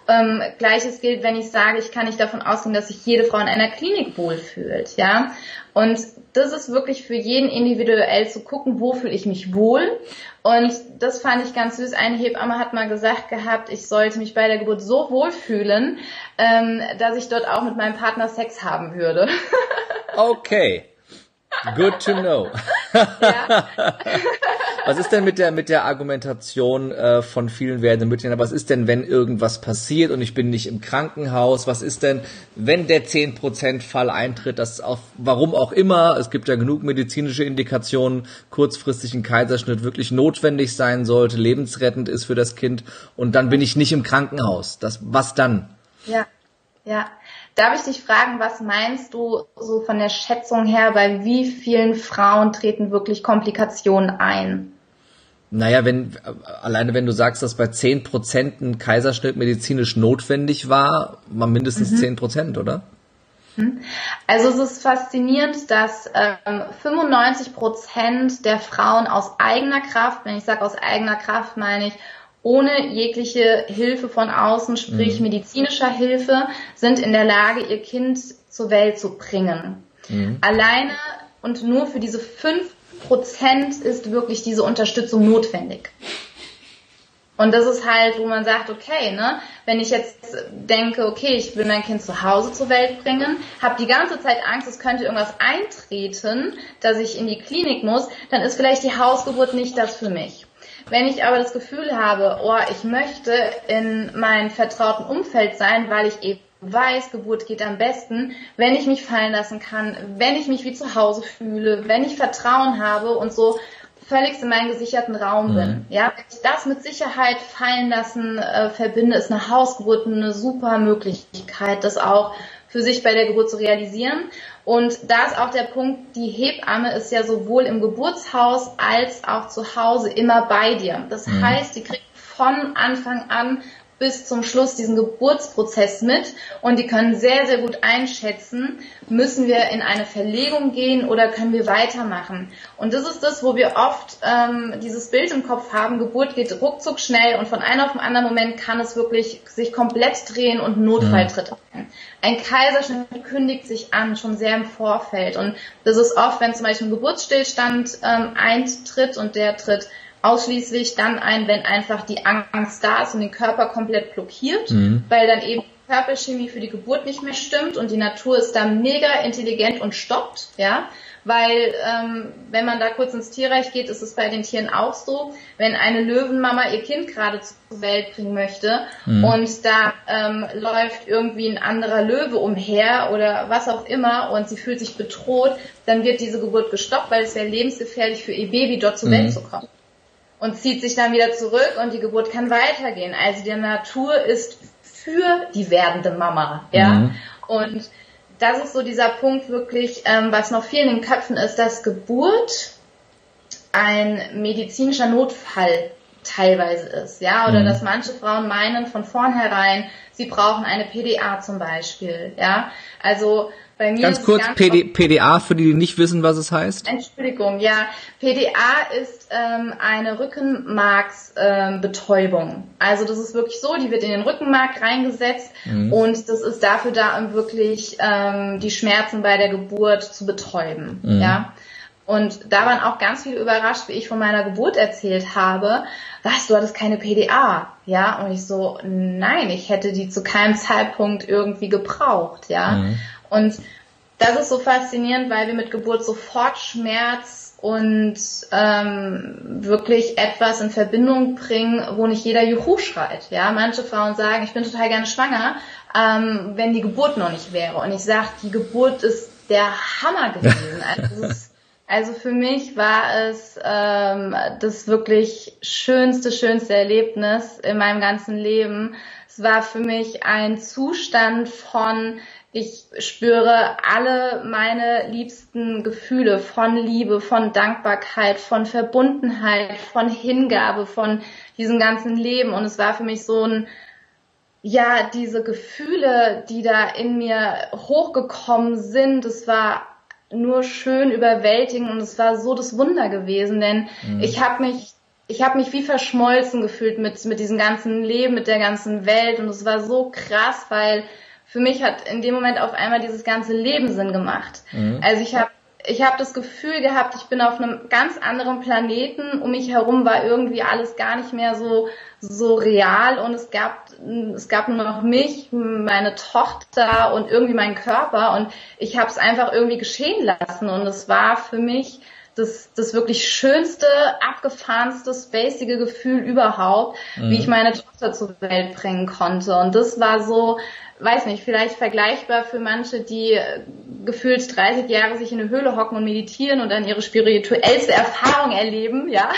Ähm, Gleiches gilt, wenn ich sage, ich kann nicht davon ausgehen, dass sich jede Frau in einer Klinik wohlfühlt, ja. Und das ist wirklich für jeden individuell zu gucken, wo fühle ich mich wohl. Und das fand ich ganz süß. Eine Hebamme hat mal gesagt gehabt, ich sollte mich bei der Geburt so wohlfühlen, ähm, dass ich dort auch mit meinem Partner Sex haben würde. Okay. Good to know. Ja. Was ist denn mit der mit der Argumentation äh, von vielen werdenden Müttern? Was ist denn, wenn irgendwas passiert und ich bin nicht im Krankenhaus? Was ist denn, wenn der 10% Fall eintritt, dass auf warum auch immer, es gibt ja genug medizinische Indikationen, kurzfristig ein Kaiserschnitt wirklich notwendig sein sollte, lebensrettend ist für das Kind und dann bin ich nicht im Krankenhaus. Das was dann? Ja. Ja, darf ich dich fragen, was meinst du so von der Schätzung her, bei wie vielen Frauen treten wirklich Komplikationen ein? Naja, wenn, alleine wenn du sagst, dass bei zehn Prozent ein Kaiserschnitt medizinisch notwendig war, mal mindestens mhm. zehn mhm. Prozent, oder? Mhm. Also es ist faszinierend, dass ähm, 95 Prozent der Frauen aus eigener Kraft, wenn ich sage aus eigener Kraft, meine ich ohne jegliche Hilfe von außen, sprich mhm. medizinischer Hilfe, sind in der Lage, ihr Kind zur Welt zu bringen. Mhm. Alleine und nur für diese fünf Prozent ist wirklich diese Unterstützung notwendig. Und das ist halt, wo man sagt, okay, ne, wenn ich jetzt denke, okay, ich will mein Kind zu Hause zur Welt bringen, habe die ganze Zeit Angst, es könnte irgendwas eintreten, dass ich in die Klinik muss, dann ist vielleicht die Hausgeburt nicht das für mich. Wenn ich aber das Gefühl habe, oh, ich möchte in meinem vertrauten Umfeld sein, weil ich eben weiß, Geburt geht am besten, wenn ich mich fallen lassen kann, wenn ich mich wie zu Hause fühle, wenn ich Vertrauen habe und so völlig in meinem gesicherten Raum mhm. bin. Ja, wenn ich das mit Sicherheit fallen lassen äh, verbinde, ist eine Hausgeburt eine super Möglichkeit, das auch für sich bei der Geburt zu realisieren. Und da ist auch der Punkt, die Hebamme ist ja sowohl im Geburtshaus als auch zu Hause immer bei dir. Das mhm. heißt, die kriegt von Anfang an bis zum Schluss diesen Geburtsprozess mit und die können sehr, sehr gut einschätzen, müssen wir in eine Verlegung gehen oder können wir weitermachen. Und das ist das, wo wir oft ähm, dieses Bild im Kopf haben, Geburt geht ruckzuck schnell und von einem auf den anderen Moment kann es wirklich sich komplett drehen und Notfall tritt ein. Ein Kaiserschnitt kündigt sich an, schon sehr im Vorfeld. Und das ist oft, wenn zum Beispiel ein Geburtsstillstand ähm, eintritt und der tritt ausschließlich dann ein, wenn einfach die Angst da ist und den Körper komplett blockiert, mhm. weil dann eben Körperchemie für die Geburt nicht mehr stimmt und die Natur ist da mega intelligent und stoppt, ja, weil ähm, wenn man da kurz ins Tierreich geht, ist es bei den Tieren auch so, wenn eine Löwenmama ihr Kind gerade zur Welt bringen möchte mhm. und da ähm, läuft irgendwie ein anderer Löwe umher oder was auch immer und sie fühlt sich bedroht, dann wird diese Geburt gestoppt, weil es wäre lebensgefährlich für ihr Baby dort zur mhm. Welt zu kommen und zieht sich dann wieder zurück und die Geburt kann weitergehen. Also die Natur ist für die werdende Mama, ja. Mhm. Und das ist so dieser Punkt wirklich, ähm, was noch viel in den Köpfen ist, dass Geburt ein medizinischer Notfall teilweise ist, ja, oder mhm. dass manche Frauen meinen von vornherein, sie brauchen eine PDA zum Beispiel, ja. Also bei mir ganz kurz, ganz PD, PDA, für die, die nicht wissen, was es heißt. Entschuldigung, ja. PDA ist ähm, eine Rückenmarksbetäubung. Ähm, also das ist wirklich so, die wird in den Rückenmark reingesetzt mhm. und das ist dafür da, um wirklich ähm, die Schmerzen bei der Geburt zu betäuben. Mhm. Ja. Und da waren auch ganz viele überrascht, wie ich von meiner Geburt erzählt habe. Was, du hattest keine PDA? Ja, und ich so, nein, ich hätte die zu keinem Zeitpunkt irgendwie gebraucht, ja. Mhm. Und das ist so faszinierend, weil wir mit Geburt sofort Schmerz und ähm, wirklich etwas in Verbindung bringen, wo nicht jeder Juhu schreit. Ja, manche Frauen sagen, ich bin total gerne schwanger, ähm, wenn die Geburt noch nicht wäre. Und ich sage, die Geburt ist der Hammer gewesen. Also ist Also für mich war es ähm, das wirklich schönste, schönste Erlebnis in meinem ganzen Leben. Es war für mich ein Zustand von, ich spüre alle meine liebsten Gefühle von Liebe, von Dankbarkeit, von Verbundenheit, von Hingabe, von diesem ganzen Leben. Und es war für mich so ein, ja, diese Gefühle, die da in mir hochgekommen sind, es war nur schön überwältigend und es war so das Wunder gewesen, denn mhm. ich habe mich ich habe mich wie verschmolzen gefühlt mit mit diesem ganzen Leben, mit der ganzen Welt und es war so krass, weil für mich hat in dem Moment auf einmal dieses ganze Leben Sinn gemacht. Mhm. Also ich habe ich habe das Gefühl gehabt, ich bin auf einem ganz anderen Planeten. Um mich herum war irgendwie alles gar nicht mehr so so real und es gab es gab nur noch mich, meine Tochter und irgendwie meinen Körper und ich habe es einfach irgendwie geschehen lassen und es war für mich das, das wirklich schönste, abgefahrenste, spacige Gefühl überhaupt, mhm. wie ich meine Tochter zur Welt bringen konnte. Und das war so, weiß nicht, vielleicht vergleichbar für manche, die gefühlt 30 Jahre sich in eine Höhle hocken und meditieren und dann ihre spirituellste Erfahrung erleben, ja.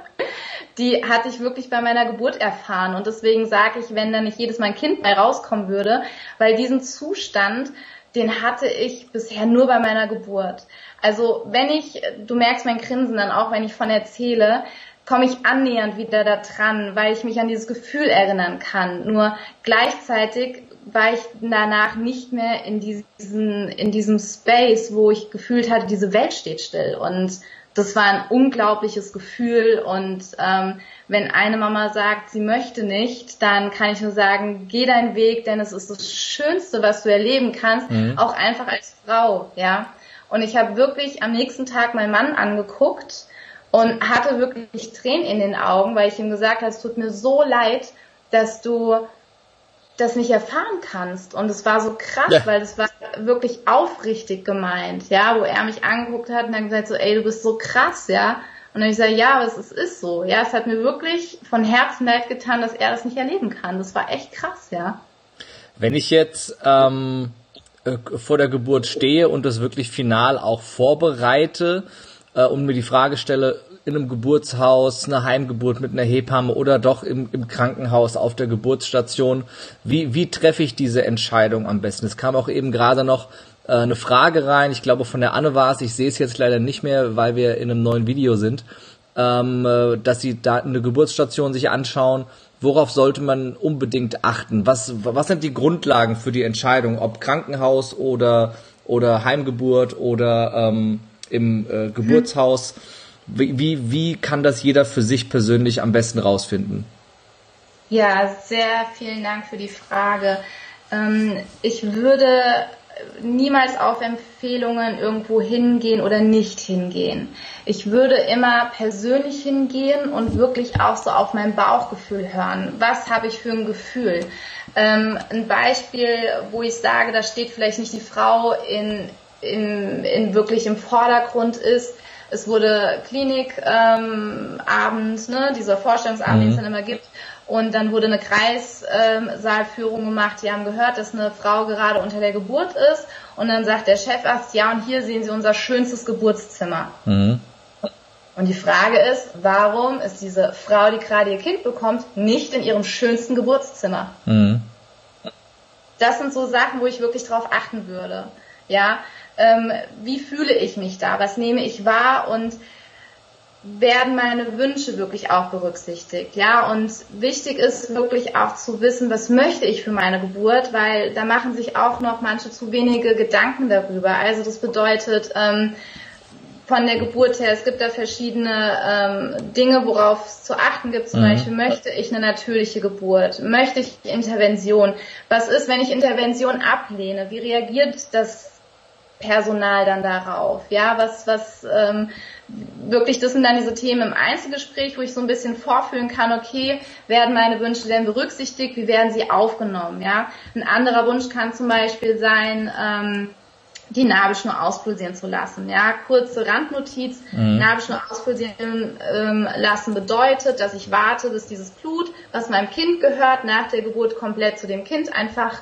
die hatte ich wirklich bei meiner Geburt erfahren. Und deswegen sage ich, wenn da nicht jedes Mal ein Kind bei rauskommen würde, weil diesen Zustand, den hatte ich bisher nur bei meiner Geburt. Also wenn ich, du merkst mein Grinsen dann auch, wenn ich von erzähle, komme ich annähernd wieder da dran, weil ich mich an dieses Gefühl erinnern kann. Nur gleichzeitig war ich danach nicht mehr in diesen, in diesem Space, wo ich gefühlt hatte, diese Welt steht still. Und das war ein unglaubliches Gefühl. Und ähm, wenn eine Mama sagt, sie möchte nicht, dann kann ich nur sagen, geh deinen Weg, denn es ist das Schönste, was du erleben kannst, mhm. auch einfach als Frau, ja. Und ich habe wirklich am nächsten Tag meinen Mann angeguckt und hatte wirklich Tränen in den Augen, weil ich ihm gesagt habe, es tut mir so leid, dass du das nicht erfahren kannst. Und es war so krass, ja. weil es war wirklich aufrichtig gemeint, ja, wo er mich angeguckt hat und dann gesagt so, ey, du bist so krass, ja. Und dann ich sage, ja, aber es ist, ist so. Ja, es hat mir wirklich von Herzen leid getan, dass er das nicht erleben kann. Das war echt krass, ja. Wenn ich jetzt ähm, äh, vor der Geburt stehe und das wirklich final auch vorbereite äh, und mir die Frage stelle, in einem Geburtshaus, eine Heimgeburt mit einer Hebamme oder doch im, im Krankenhaus auf der Geburtsstation. Wie, wie treffe ich diese Entscheidung am besten? Es kam auch eben gerade noch äh, eine Frage rein, ich glaube von der Anne war es, ich sehe es jetzt leider nicht mehr, weil wir in einem neuen Video sind, ähm, äh, dass sie da eine Geburtsstation sich anschauen. Worauf sollte man unbedingt achten? Was, was sind die Grundlagen für die Entscheidung, ob Krankenhaus oder, oder Heimgeburt oder ähm, im äh, Geburtshaus? Hm wie, wie, kann das jeder für sich persönlich am besten rausfinden? Ja, sehr vielen Dank für die Frage. Ähm, ich würde niemals auf Empfehlungen irgendwo hingehen oder nicht hingehen. Ich würde immer persönlich hingehen und wirklich auch so auf mein Bauchgefühl hören. Was habe ich für ein Gefühl? Ähm, ein Beispiel, wo ich sage, da steht vielleicht nicht die Frau in, in, in wirklich im Vordergrund ist, es wurde Klinikabend, ähm, ne, dieser Vorstellungsabend, mhm. den es dann immer gibt. Und dann wurde eine Kreissaalführung ähm, gemacht. Die haben gehört, dass eine Frau gerade unter der Geburt ist. Und dann sagt der Chefarzt, ja, und hier sehen Sie unser schönstes Geburtszimmer. Mhm. Und die Frage ist, warum ist diese Frau, die gerade ihr Kind bekommt, nicht in ihrem schönsten Geburtszimmer? Mhm. Das sind so Sachen, wo ich wirklich drauf achten würde. Ja, ähm, wie fühle ich mich da, was nehme ich wahr und werden meine Wünsche wirklich auch berücksichtigt, ja, und wichtig ist wirklich auch zu wissen, was möchte ich für meine Geburt, weil da machen sich auch noch manche zu wenige Gedanken darüber. Also das bedeutet, ähm, von der Geburt her, es gibt da verschiedene ähm, Dinge, worauf es zu achten gibt. Zum mhm. Beispiel, möchte ich eine natürliche Geburt? Möchte ich Intervention? Was ist, wenn ich Intervention ablehne? Wie reagiert das Personal dann darauf? Ja, was, was ähm, wirklich, das sind dann diese Themen im Einzelgespräch, wo ich so ein bisschen vorfühlen kann, okay, werden meine Wünsche denn berücksichtigt, wie werden sie aufgenommen? Ja, ein anderer Wunsch kann zum Beispiel sein, ähm, die Nabelschnur auspulsieren zu lassen. Ja, kurze Randnotiz, mhm. Nabelschnur auspulsieren ähm, lassen bedeutet, dass ich warte, bis dieses Blut, was meinem Kind gehört, nach der Geburt komplett zu dem Kind einfach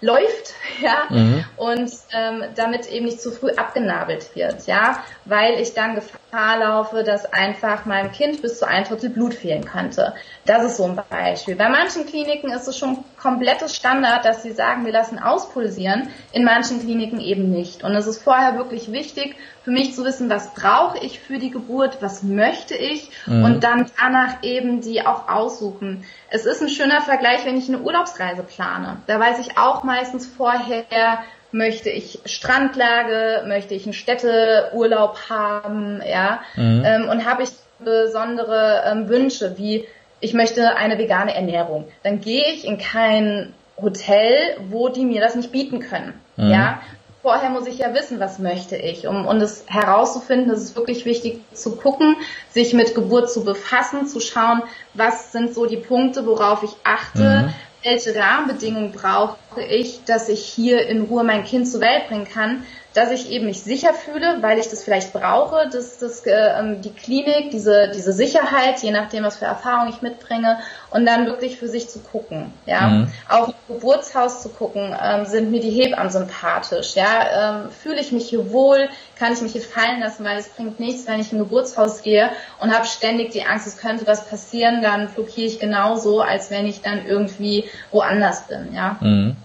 läuft, ja, mhm. und ähm, damit eben nicht zu früh abgenabelt wird, ja, weil ich dann Gefahr laufe, dass einfach meinem Kind bis zu ein Drittel Blut fehlen könnte. Das ist so ein Beispiel. Bei manchen Kliniken ist es schon komplettes Standard, dass sie sagen, wir lassen auspulsieren, in manchen Kliniken eben nicht. Und es ist vorher wirklich wichtig, für mich zu wissen, was brauche ich für die Geburt, was möchte ich mhm. und dann danach eben die auch aussuchen. Es ist ein schöner Vergleich, wenn ich eine Urlaubsreise plane. Da weiß ich auch meistens vorher, möchte ich Strandlage, möchte ich einen Städteurlaub haben, ja, mhm. ähm, und habe ich besondere ähm, Wünsche, wie ich möchte eine vegane Ernährung. Dann gehe ich in kein Hotel, wo die mir das nicht bieten können. Mhm. Ja, vorher muss ich ja wissen, was möchte ich. Um, um das herauszufinden, ist es wirklich wichtig zu gucken, sich mit Geburt zu befassen, zu schauen, was sind so die Punkte, worauf ich achte, mhm. Welche Rahmenbedingungen brauche ich, dass ich hier in Ruhe mein Kind zur Welt bringen kann, dass ich eben mich sicher fühle, weil ich das vielleicht brauche, dass das, äh, ähm, die Klinik, diese, diese Sicherheit, je nachdem, was für Erfahrung ich mitbringe, und dann wirklich für sich zu gucken. Ja, mhm. auch im Geburtshaus zu gucken, ähm, sind mir die Hebammen sympathisch. Ja, ähm, fühle ich mich hier wohl, kann ich mich hier fallen lassen, weil es bringt nichts, wenn ich in ein Geburtshaus gehe und habe ständig die Angst, es könnte was passieren, dann blockiere ich genauso, als wenn ich dann irgendwie woanders bin. Ja. Mhm.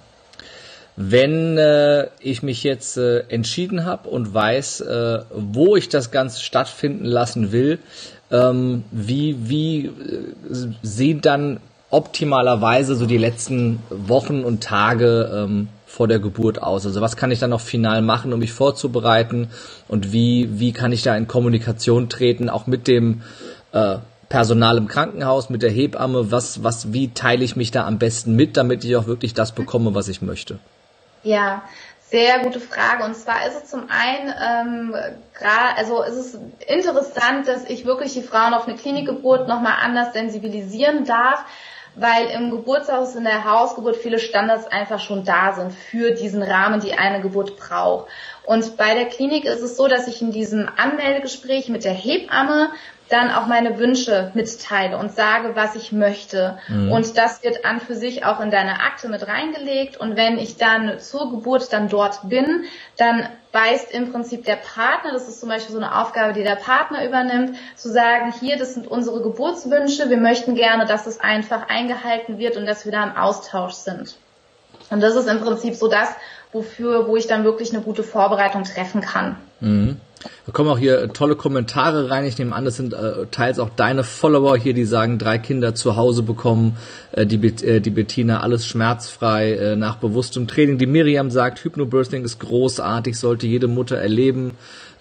Wenn äh, ich mich jetzt äh, entschieden habe und weiß, äh, wo ich das Ganze stattfinden lassen will, ähm, wie, wie äh, sehen dann optimalerweise so die letzten Wochen und Tage ähm, vor der Geburt aus? Also was kann ich dann noch final machen, um mich vorzubereiten? Und wie, wie kann ich da in Kommunikation treten, auch mit dem äh, Personal im Krankenhaus, mit der Hebamme? Was, was, wie teile ich mich da am besten mit, damit ich auch wirklich das bekomme, was ich möchte? Ja, sehr gute Frage. Und zwar ist es zum einen ähm, gerade, also ist es interessant, dass ich wirklich die Frauen auf eine Klinikgeburt nochmal anders sensibilisieren darf, weil im Geburtshaus in der Hausgeburt viele Standards einfach schon da sind für diesen Rahmen, die eine Geburt braucht. Und bei der Klinik ist es so, dass ich in diesem Anmeldegespräch mit der Hebamme dann auch meine Wünsche mitteile und sage, was ich möchte. Mhm. Und das wird an für sich auch in deine Akte mit reingelegt. Und wenn ich dann zur Geburt dann dort bin, dann weist im Prinzip der Partner, das ist zum Beispiel so eine Aufgabe, die der Partner übernimmt, zu sagen, hier, das sind unsere Geburtswünsche, wir möchten gerne, dass es einfach eingehalten wird und dass wir da im Austausch sind. Und das ist im Prinzip so das, wofür, wo ich dann wirklich eine gute Vorbereitung treffen kann. Mhm. Da kommen auch hier tolle Kommentare rein. Ich nehme an, das sind äh, teils auch deine Follower hier, die sagen, drei Kinder zu Hause bekommen, äh, die, äh, die Bettina alles schmerzfrei äh, nach bewusstem Training. Die Miriam sagt, Hypnobirthing ist großartig, sollte jede Mutter erleben.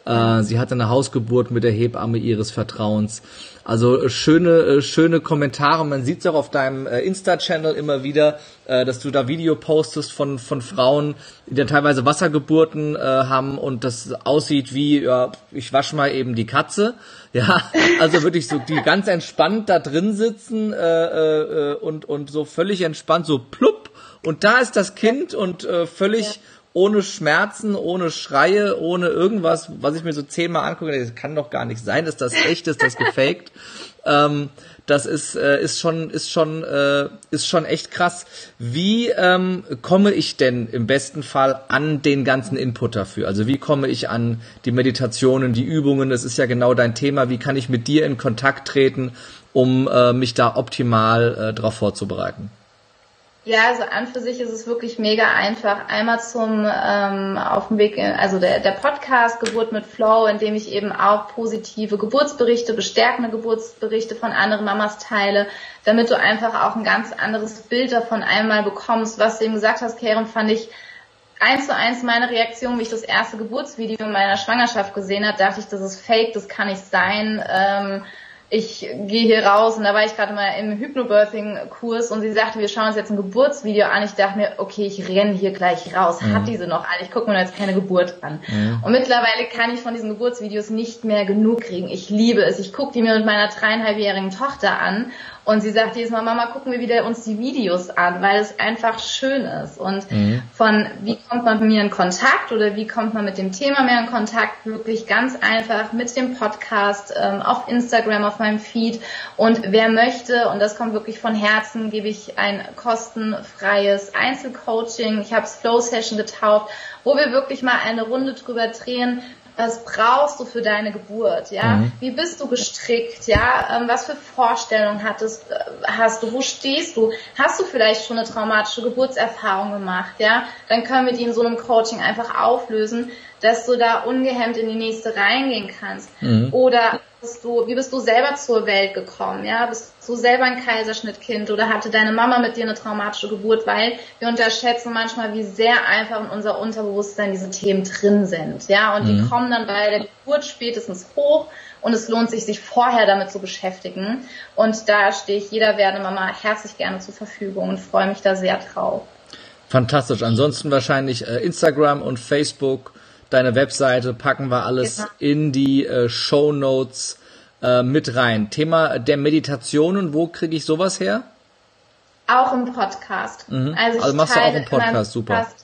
Äh, sie hatte eine Hausgeburt mit der Hebamme ihres Vertrauens. Also äh, schöne, äh, schöne Kommentare. Man sieht es auch auf deinem äh, Insta-Channel immer wieder, dass du da Video postest von, von Frauen, die dann teilweise Wassergeburten haben und das aussieht wie, ja, ich wasche mal eben die Katze. Ja, also wirklich so, die ganz entspannt da drin sitzen äh, äh, und, und so völlig entspannt, so plupp. Und da ist das Kind und äh, völlig ohne Schmerzen, ohne Schreie, ohne irgendwas, was ich mir so zehnmal angucke, das kann doch gar nicht sein, ist das echt, ist das gefaked? ähm, das ist, äh, ist schon, ist schon, äh, ist schon echt krass. Wie ähm, komme ich denn im besten Fall an den ganzen Input dafür? Also wie komme ich an die Meditationen, die Übungen? Das ist ja genau dein Thema. Wie kann ich mit dir in Kontakt treten, um äh, mich da optimal äh, darauf vorzubereiten? Ja, also an für sich ist es wirklich mega einfach. Einmal zum ähm, auf dem Weg, also der, der Podcast Geburt mit Flow, in dem ich eben auch positive Geburtsberichte, bestärkende Geburtsberichte von anderen Mamas teile, damit du einfach auch ein ganz anderes Bild davon einmal bekommst. Was du eben gesagt hast, Karen, fand ich eins zu eins meine Reaktion, wie ich das erste Geburtsvideo in meiner Schwangerschaft gesehen habe, dachte ich, das ist fake, das kann nicht sein. Ähm, ich gehe hier raus und da war ich gerade mal im Hypnobirthing-Kurs und sie sagte, wir schauen uns jetzt ein Geburtsvideo an. Ich dachte mir, okay, ich renne hier gleich raus. Mhm. Hat diese noch alle? Ich gucke mir jetzt keine Geburt an. Mhm. Und mittlerweile kann ich von diesen Geburtsvideos nicht mehr genug kriegen. Ich liebe es. Ich gucke die mir mit meiner dreieinhalbjährigen Tochter an Und sie sagt jedes Mal, Mama, gucken wir wieder uns die Videos an, weil es einfach schön ist. Und mhm. von wie kommt man mit mir in Kontakt oder wie kommt man mit dem Thema mehr in Kontakt, wirklich ganz einfach mit dem Podcast, ähm, auf Instagram, auf meinem Feed. Und wer möchte, und das kommt wirklich von Herzen, gebe ich ein kostenfreies Einzelcoaching. Ich habe es Flow Session getauft, wo wir wirklich mal eine Runde drüber drehen, was brauchst du für deine Geburt, ja? Mhm. Wie bist du gestrickt, ja? Ähm, was für Vorstellungen hattest, äh, hast du? Wo stehst du? Hast du vielleicht schon eine traumatische Geburtserfahrung gemacht, ja? Dann können wir die in so einem Coaching einfach auflösen, dass du da ungehemmt in die nächste reingehen kannst. Mhm. Oder bist du, wie bist du selber zur Welt gekommen? Ja, bist du selber ein Kaiserschnittkind oder hatte deine Mama mit dir eine traumatische Geburt? Weil wir unterschätzen manchmal, wie sehr einfach in unser Unterbewusstsein diese Themen drin sind. Ja, und mhm. die kommen dann bei der Geburt spätestens hoch und es lohnt sich, sich vorher damit zu beschäftigen. Und da stehe ich jeder werdende Mama herzlich gerne zur Verfügung und freue mich da sehr drauf. Fantastisch. Ansonsten wahrscheinlich äh, Instagram und Facebook deine Webseite packen wir alles genau. in die äh, Show Notes äh, mit rein. Thema der Meditationen, wo kriege ich sowas her? Auch im Podcast. Mhm. Also, also machst du auch im Podcast, super. Podcast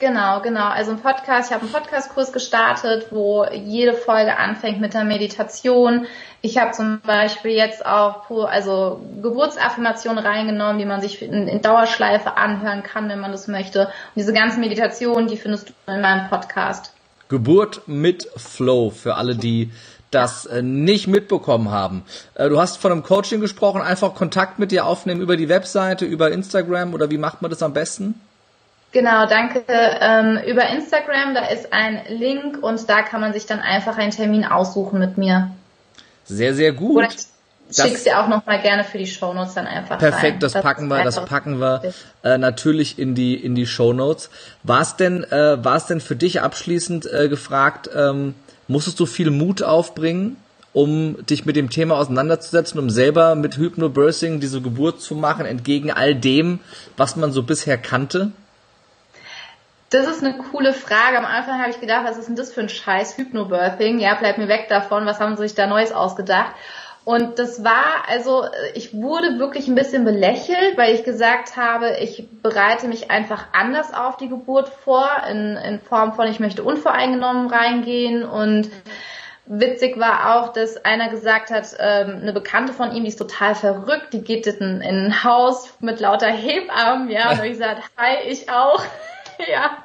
Genau, genau. Also ein Podcast, ich habe einen Podcastkurs gestartet, wo jede Folge anfängt mit der Meditation. Ich habe zum Beispiel jetzt auch also Geburtsaffirmationen reingenommen, die man sich in, Dauerschleife anhören kann, wenn man das möchte. Und diese ganzen Meditationen, die findest du in meinem Podcast. Geburt mit Flow für alle, die das äh, nicht mitbekommen haben. Äh, du hast von einem Coaching gesprochen, einfach Kontakt mit dir aufnehmen über die Webseite, über Instagram oder wie macht man das am besten? Genau, danke. Ähm, über Instagram, da ist ein Link und da kann man sich dann einfach einen Termin aussuchen mit mir. Sehr, sehr gut. Oder ich schick's dir auch nochmal gerne für die Shownotes dann einfach. Perfekt, rein. das, das packen wir, das packen wir äh, natürlich in die in die Shownotes. War es denn, äh, war es denn für dich abschließend äh, gefragt? Ähm, musstest du viel Mut aufbringen, um dich mit dem Thema auseinanderzusetzen, um selber mit Hypnobirthing diese Geburt zu machen, entgegen all dem, was man so bisher kannte? Das ist eine coole Frage. Am Anfang habe ich gedacht, was ist denn das für ein Scheiß Hypnobirthing? Ja, bleib mir weg davon. Was haben sie sich da Neues ausgedacht? Und das war, also ich wurde wirklich ein bisschen belächelt, weil ich gesagt habe, ich bereite mich einfach anders auf die Geburt vor, in, in Form von, ich möchte unvoreingenommen reingehen. Und witzig war auch, dass einer gesagt hat, ähm, eine Bekannte von ihm, die ist total verrückt, die geht in, in ein Haus mit lauter Hebammen, ja, und ich sagte, hi, ich auch. ja.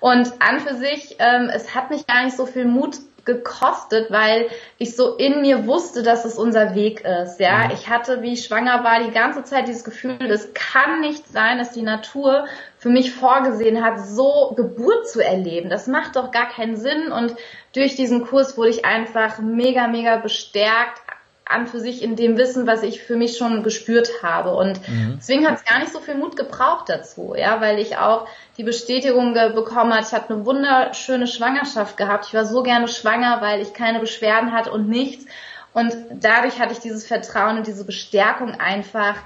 Und an für sich, ähm, es hat mich gar nicht so viel Mut gekostet, weil ich so in mir wusste, dass es unser Weg ist. Ja, mhm. ich hatte, wie ich schwanger war, die ganze Zeit dieses Gefühl, es kann nicht sein, dass die Natur für mich vorgesehen hat, so Geburt zu erleben. Das macht doch gar keinen Sinn. Und durch diesen Kurs wurde ich einfach mega, mega bestärkt, an für sich in dem Wissen, was ich für mich schon gespürt habe. Und mhm. deswegen hat es gar nicht so viel Mut gebraucht dazu, ja, weil ich auch die Bestätigung bekommen habe, ich habe eine wunderschöne Schwangerschaft gehabt. Ich war so gerne schwanger, weil ich keine Beschwerden hatte und nichts. Und dadurch hatte ich dieses Vertrauen und diese Bestärkung einfach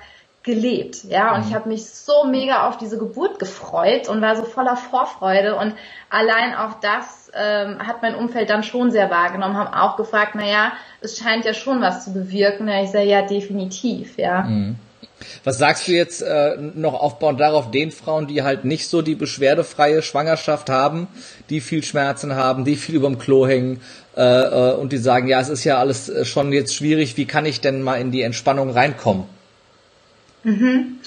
gelebt, ja, und ich mhm. habe mich so mega auf diese Geburt gefreut und war so voller Vorfreude und allein auch das ähm, hat mein Umfeld dann schon sehr wahrgenommen, haben auch gefragt, na ja, es scheint ja schon was zu bewirken. Ja, ich sage ja definitiv, ja. Mhm. Was sagst du jetzt äh, noch aufbauend darauf den Frauen, die halt nicht so die beschwerdefreie Schwangerschaft haben, die viel Schmerzen haben, die viel überm Klo hängen äh, äh, und die sagen, ja, es ist ja alles äh, schon jetzt schwierig, wie kann ich denn mal in die Entspannung reinkommen? Mhm.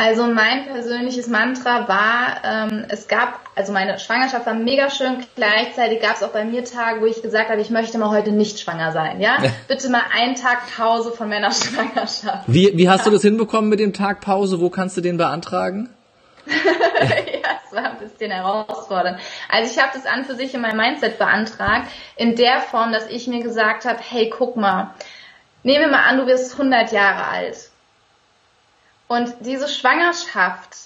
Also mein persönliches Mantra war, ähm, es gab, also meine Schwangerschaft war mega schön, gleichzeitig gab es auch bei mir Tage, wo ich gesagt habe, ich möchte mal heute nicht schwanger sein, ja? Bitte mal einen Tag Pause von meiner Schwangerschaft. Wie, wie hast du das hinbekommen mit dem Tag Pause? Wo kannst du den beantragen? ja, es war ein bisschen herausfordernd. Also ich habe das an für sich in meinem Mindset beantragt, in der Form, dass ich mir gesagt habe, hey, guck mal, nehmen wir mal an, du wirst 100 Jahre alt und diese Schwangerschaft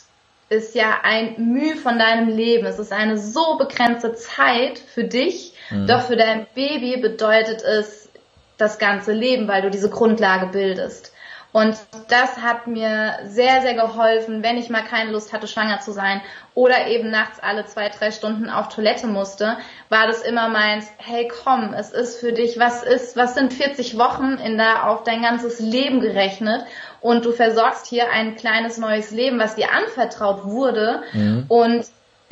ist ja ein Mühe von deinem Leben. Es ist eine so begrenzte Zeit für dich, mhm. doch für dein Baby bedeutet es das ganze Leben, weil du diese Grundlage bildest. Und das hat mir sehr, sehr geholfen, wenn ich mal keine Lust hatte, schwanger zu sein oder eben nachts alle zwei, drei Stunden auf Toilette musste, war das immer meins, hey komm, es ist für dich, was ist, was sind 40 Wochen in der, auf dein ganzes Leben gerechnet und du versorgst hier ein kleines neues Leben, was dir anvertraut wurde mhm. und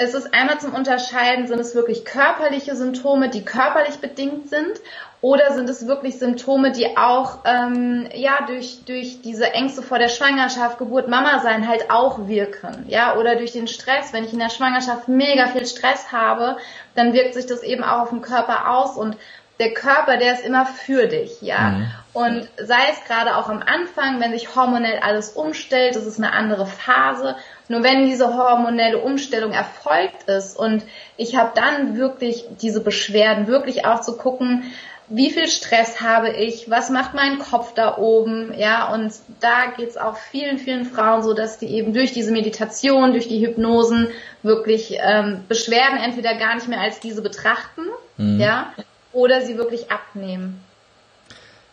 es ist einmal zum Unterscheiden, sind es wirklich körperliche Symptome, die körperlich bedingt sind, oder sind es wirklich Symptome, die auch ähm, ja durch durch diese Ängste vor der Schwangerschaft, Geburt, Mama sein halt auch wirken, ja? Oder durch den Stress, wenn ich in der Schwangerschaft mega viel Stress habe, dann wirkt sich das eben auch auf den Körper aus und der Körper, der ist immer für dich, ja. Mhm. Und sei es gerade auch am Anfang, wenn sich hormonell alles umstellt, das ist eine andere Phase. Nur wenn diese hormonelle Umstellung erfolgt ist und ich habe dann wirklich diese Beschwerden, wirklich auch zu gucken, wie viel Stress habe ich, was macht mein Kopf da oben, ja, und da geht's auch vielen, vielen Frauen so, dass die eben durch diese Meditation, durch die Hypnosen wirklich ähm, Beschwerden entweder gar nicht mehr als diese betrachten, mhm. ja, oder sie wirklich abnehmen.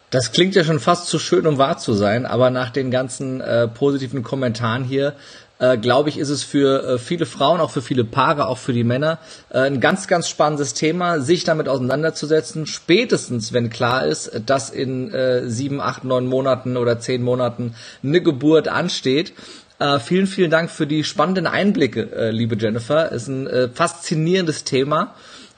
Das klingt ja schon fast zu schön, um wahr zu sein, aber nach den ganzen äh, positiven Kommentaren hier äh, glaube ich, ist es für äh, viele Frauen, auch für viele Paare, auch für die Männer äh, ein ganz, ganz spannendes Thema, sich damit auseinanderzusetzen. Spätestens, wenn klar ist, dass in äh, sieben, acht, neun Monaten oder zehn Monaten eine Geburt ansteht. Äh, vielen, vielen Dank für die spannenden Einblicke, äh, liebe Jennifer. Ist ein äh, faszinierendes Thema.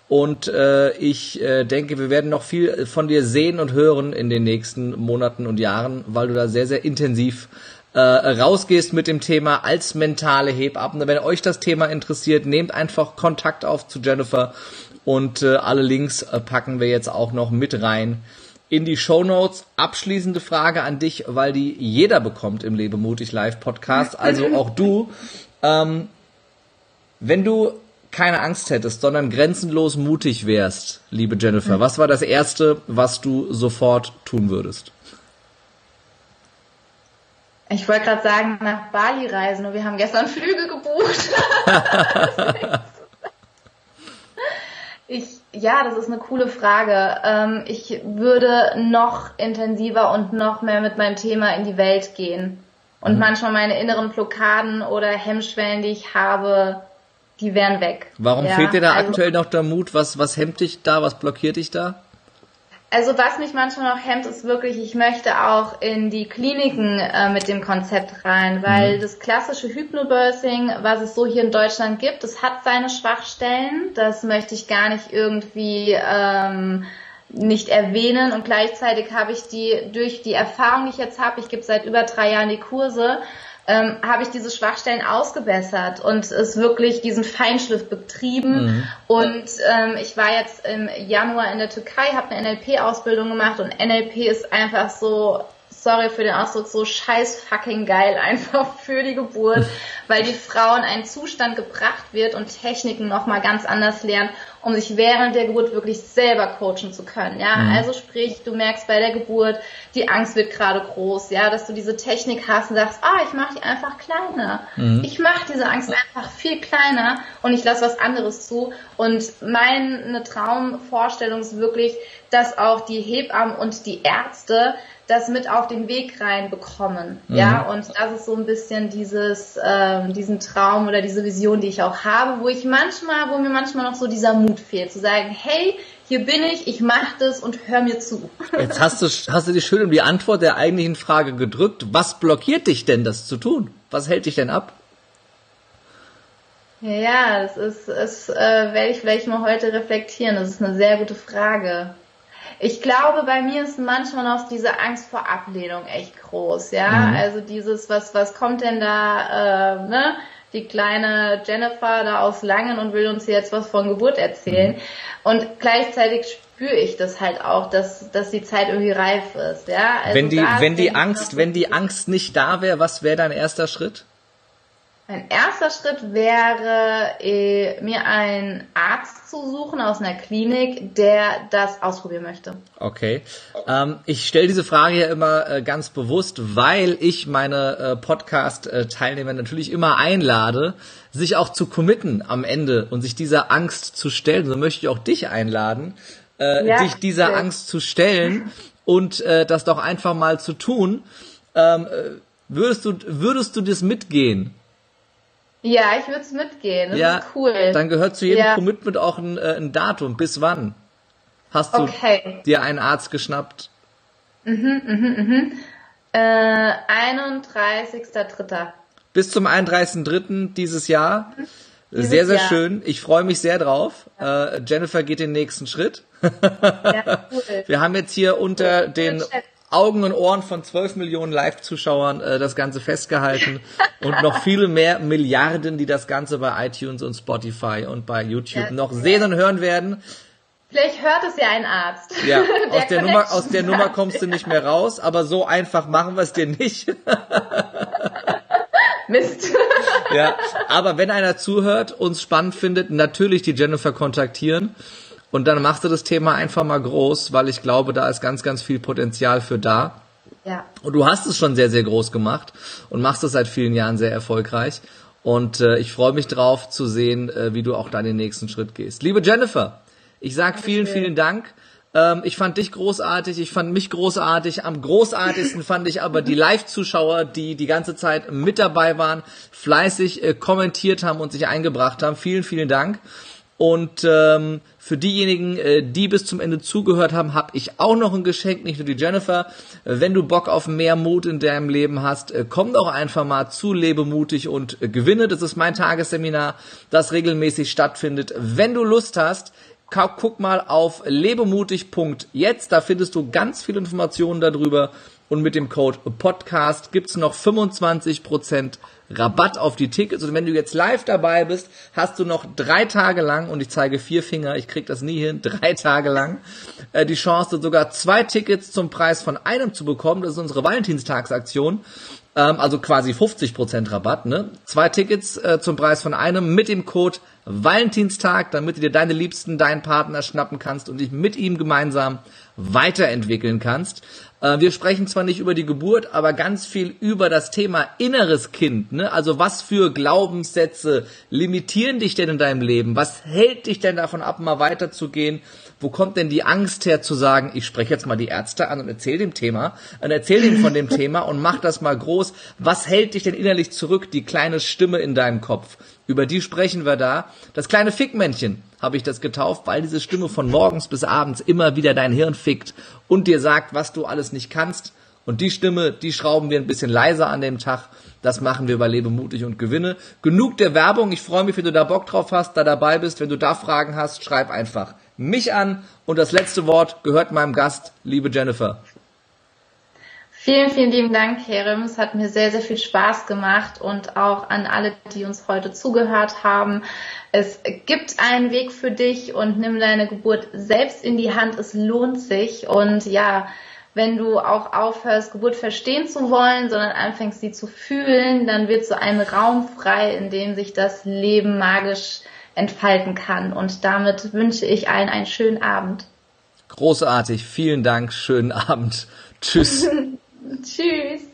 Und äh, ich äh, denke, wir werden noch viel von dir sehen und hören in den nächsten Monaten und Jahren, weil du da sehr, sehr intensiv äh, rausgehst mit dem Thema als mentale Hebamme. Wenn euch das Thema interessiert, nehmt einfach Kontakt auf zu Jennifer und äh, alle Links äh, packen wir jetzt auch noch mit rein in die Show Notes. Abschließende Frage an dich, weil die jeder bekommt im Lebe mutig Live Podcast, also auch du. Ähm, wenn du keine Angst hättest, sondern grenzenlos mutig wärst, liebe Jennifer, was war das Erste, was du sofort tun würdest? Ich wollte gerade sagen, nach Bali reisen und wir haben gestern Flüge gebucht. ich, ja, das ist eine coole Frage. Ähm, ich würde noch intensiver und noch mehr mit meinem Thema in die Welt gehen. Und mhm. manchmal meine inneren Blockaden oder Hemmschwellen, die ich habe, die wären weg. Warum ja, fehlt dir da also, aktuell noch der Mut? Was, was hemmt dich da? Was blockiert dich da? Also was mich manchmal noch hemmt, ist wirklich, ich möchte auch in die Kliniken äh, mit dem Konzept rein, weil mhm. das klassische Hypnobirthing, was es so hier in Deutschland gibt, das hat seine Schwachstellen. Das möchte ich gar nicht irgendwie ähm, nicht erwähnen und gleichzeitig habe ich die durch die Erfahrung, die ich jetzt habe, ich gebe seit über drei Jahren die Kurse, ähm, habe ich diese Schwachstellen ausgebessert und es wirklich diesen Feinschliff betrieben. Mhm. Und ähm, ich war jetzt im Januar in der Türkei, habe eine NLP-Ausbildung gemacht und NLP ist einfach so sorry für den Ausdruck, so scheiß fucking geil einfach für die Geburt, weil die Frauen einen Zustand gebracht wird und Techniken nochmal ganz anders lernen, um sich während der Geburt wirklich selber coachen zu können. Ja, mhm. also sprich, du merkst bei der Geburt, die Angst wird gerade groß, ja, dass du diese Technik hast und sagst, ah, ich mache die einfach kleiner. Mhm. Ich mache diese Angst einfach viel kleiner und ich lasse was anderes zu. Und meine Traumvorstellung ist wirklich, dass auch die Hebammen und die Ärzte das mit auf den Weg reinbekommen. Mhm. Ja, und das ist so ein bisschen dieses, ähm, diesen Traum oder diese Vision, die ich auch habe, wo ich manchmal, wo mir manchmal noch so dieser Mut fehlt, zu sagen, hey, hier bin ich, ich mach das und hör mir zu. Jetzt hast du, hast du dich schön um die Antwort der eigentlichen Frage gedrückt. Was blockiert dich denn, das zu tun? Was hält dich denn ab? Ja, ja, das ist, das äh, werde ich vielleicht mal heute reflektieren. Das ist eine sehr gute Frage. Ich glaube, bei mir ist manchmal noch diese Angst vor Ablehnung echt groß, ja. Mhm. Also dieses, was, was kommt denn da, äh, ne? Die kleine Jennifer da aus Langen und will uns jetzt was von Geburt erzählen. Mhm. Und gleichzeitig spüre ich das halt auch, dass, dass die Zeit irgendwie reif ist, ja. Also wenn die, wenn die Angst, wenn die Angst nicht da wäre, was wäre dein erster Schritt? Mein erster Schritt wäre, äh, mir einen Arzt zu suchen aus einer Klinik, der das ausprobieren möchte. Okay. Ähm, ich stelle diese Frage ja immer äh, ganz bewusst, weil ich meine äh, Podcast-Teilnehmer natürlich immer einlade, sich auch zu committen am Ende und sich dieser Angst zu stellen. So möchte ich auch dich einladen, äh, ja, dich dieser okay. Angst zu stellen und äh, das doch einfach mal zu tun Ähm, äh, würdest du, würdest du das mitgehen? Ja, ich würde es mitgehen. Das ja, ist cool. Dann gehört zu jedem ja. Commitment auch ein, äh, ein Datum. Bis wann hast du okay. dir einen Arzt geschnappt? Mhm, mhm, mhm. Äh, 31.3. Bis zum 31.3. dieses Jahr. Mhm. Dieses sehr, sehr Jahr. schön. Ich freue mich sehr drauf. Ja. Äh, Jennifer geht den nächsten Schritt. ja, cool. Wir haben jetzt hier unter den Augen und Ohren von 12 Millionen Live-Zuschauern äh, das Ganze festgehalten und noch viele mehr Milliarden, die das Ganze bei iTunes und Spotify und bei YouTube ja, noch sehen und hören werden. Vielleicht hört es ja ein Arzt. Ja, aus der, Nummer, aus der Nummer kommst du nicht mehr raus, aber so einfach machen wir es dir nicht. Mist. ja, aber wenn einer zuhört, uns spannend findet, natürlich die Jennifer kontaktieren. Und dann machst du das Thema einfach mal groß, weil ich glaube, da ist ganz, ganz viel Potenzial für da. Ja. Und du hast es schon sehr, sehr groß gemacht und machst es seit vielen Jahren sehr erfolgreich. Und äh, ich freue mich drauf zu sehen, äh, wie du auch da den nächsten Schritt gehst. Liebe Jennifer, ich sag vielen, vielen Dank. Ähm, ich fand dich großartig, ich fand mich großartig. Am großartigsten fand ich aber die Live-Zuschauer, die die ganze Zeit mit dabei waren, fleißig äh, kommentiert haben und sich eingebracht haben. Vielen, vielen Dank. Und ähm, für diejenigen, äh, die bis zum Ende zugehört haben, habe ich auch noch ein Geschenk, nicht nur die Jennifer. Äh, wenn du Bock auf mehr Mut in deinem Leben hast, äh, komm doch einfach mal zu Lebe mutig und äh, gewinne. Das ist mein Tagesseminar, das regelmäßig stattfindet. Wenn du Lust hast, guck mal auf lebemutig.jetzt, da findest du ganz viele Informationen darüber und mit dem Code Podcast gibt's noch 25% Rabatt auf die Tickets. Und wenn du jetzt live dabei bist, hast du noch drei Tage lang, und ich zeige vier Finger, ich krieg das nie hin, drei Tage lang, äh, die Chance, sogar zwei Tickets zum Preis von einem zu bekommen. Das ist unsere Valentinstagsaktion. Ähm, also quasi 50% Rabatt, ne? Zwei Tickets äh, zum Preis von einem mit dem Code Valentinstag, damit du dir deine Liebsten, deinen Partner schnappen kannst und dich mit ihm gemeinsam weiterentwickeln kannst. Äh, wir sprechen zwar nicht über die Geburt, aber ganz viel über das Thema inneres Kind. Ne? Also was für Glaubenssätze limitieren dich denn in deinem Leben? Was hält dich denn davon ab, mal weiterzugehen? Wo kommt denn die Angst her zu sagen, ich spreche jetzt mal die Ärzte an und erzähle dem Thema und erzähle dem von dem Thema und mach das mal groß. Was hält dich denn innerlich zurück? Die kleine Stimme in deinem Kopf. Über die sprechen wir da. Das kleine Fickmännchen habe ich das getauft, weil diese Stimme von morgens bis abends immer wieder dein Hirn fickt und dir sagt, was du alles nicht kannst. Und die Stimme, die schrauben wir ein bisschen leiser an dem Tag. Das machen wir bei Lebe mutig und gewinne. Genug der Werbung. Ich freue mich, wenn du da Bock drauf hast, da dabei bist. Wenn du da Fragen hast, schreib einfach mich an. Und das letzte Wort gehört meinem Gast, liebe Jennifer. Vielen, vielen lieben Dank, Kerem. Es hat mir sehr, sehr viel Spaß gemacht und auch an alle, die uns heute zugehört haben. Es gibt einen Weg für dich und nimm deine Geburt selbst in die Hand. Es lohnt sich und ja, wenn du auch aufhörst, Geburt verstehen zu wollen, sondern anfängst, sie zu fühlen, dann wird so ein Raum frei, in dem sich das Leben magisch entfalten kann. Und damit wünsche ich allen einen schönen Abend. Großartig, vielen Dank, schönen Abend. Tschüss. Tschüss.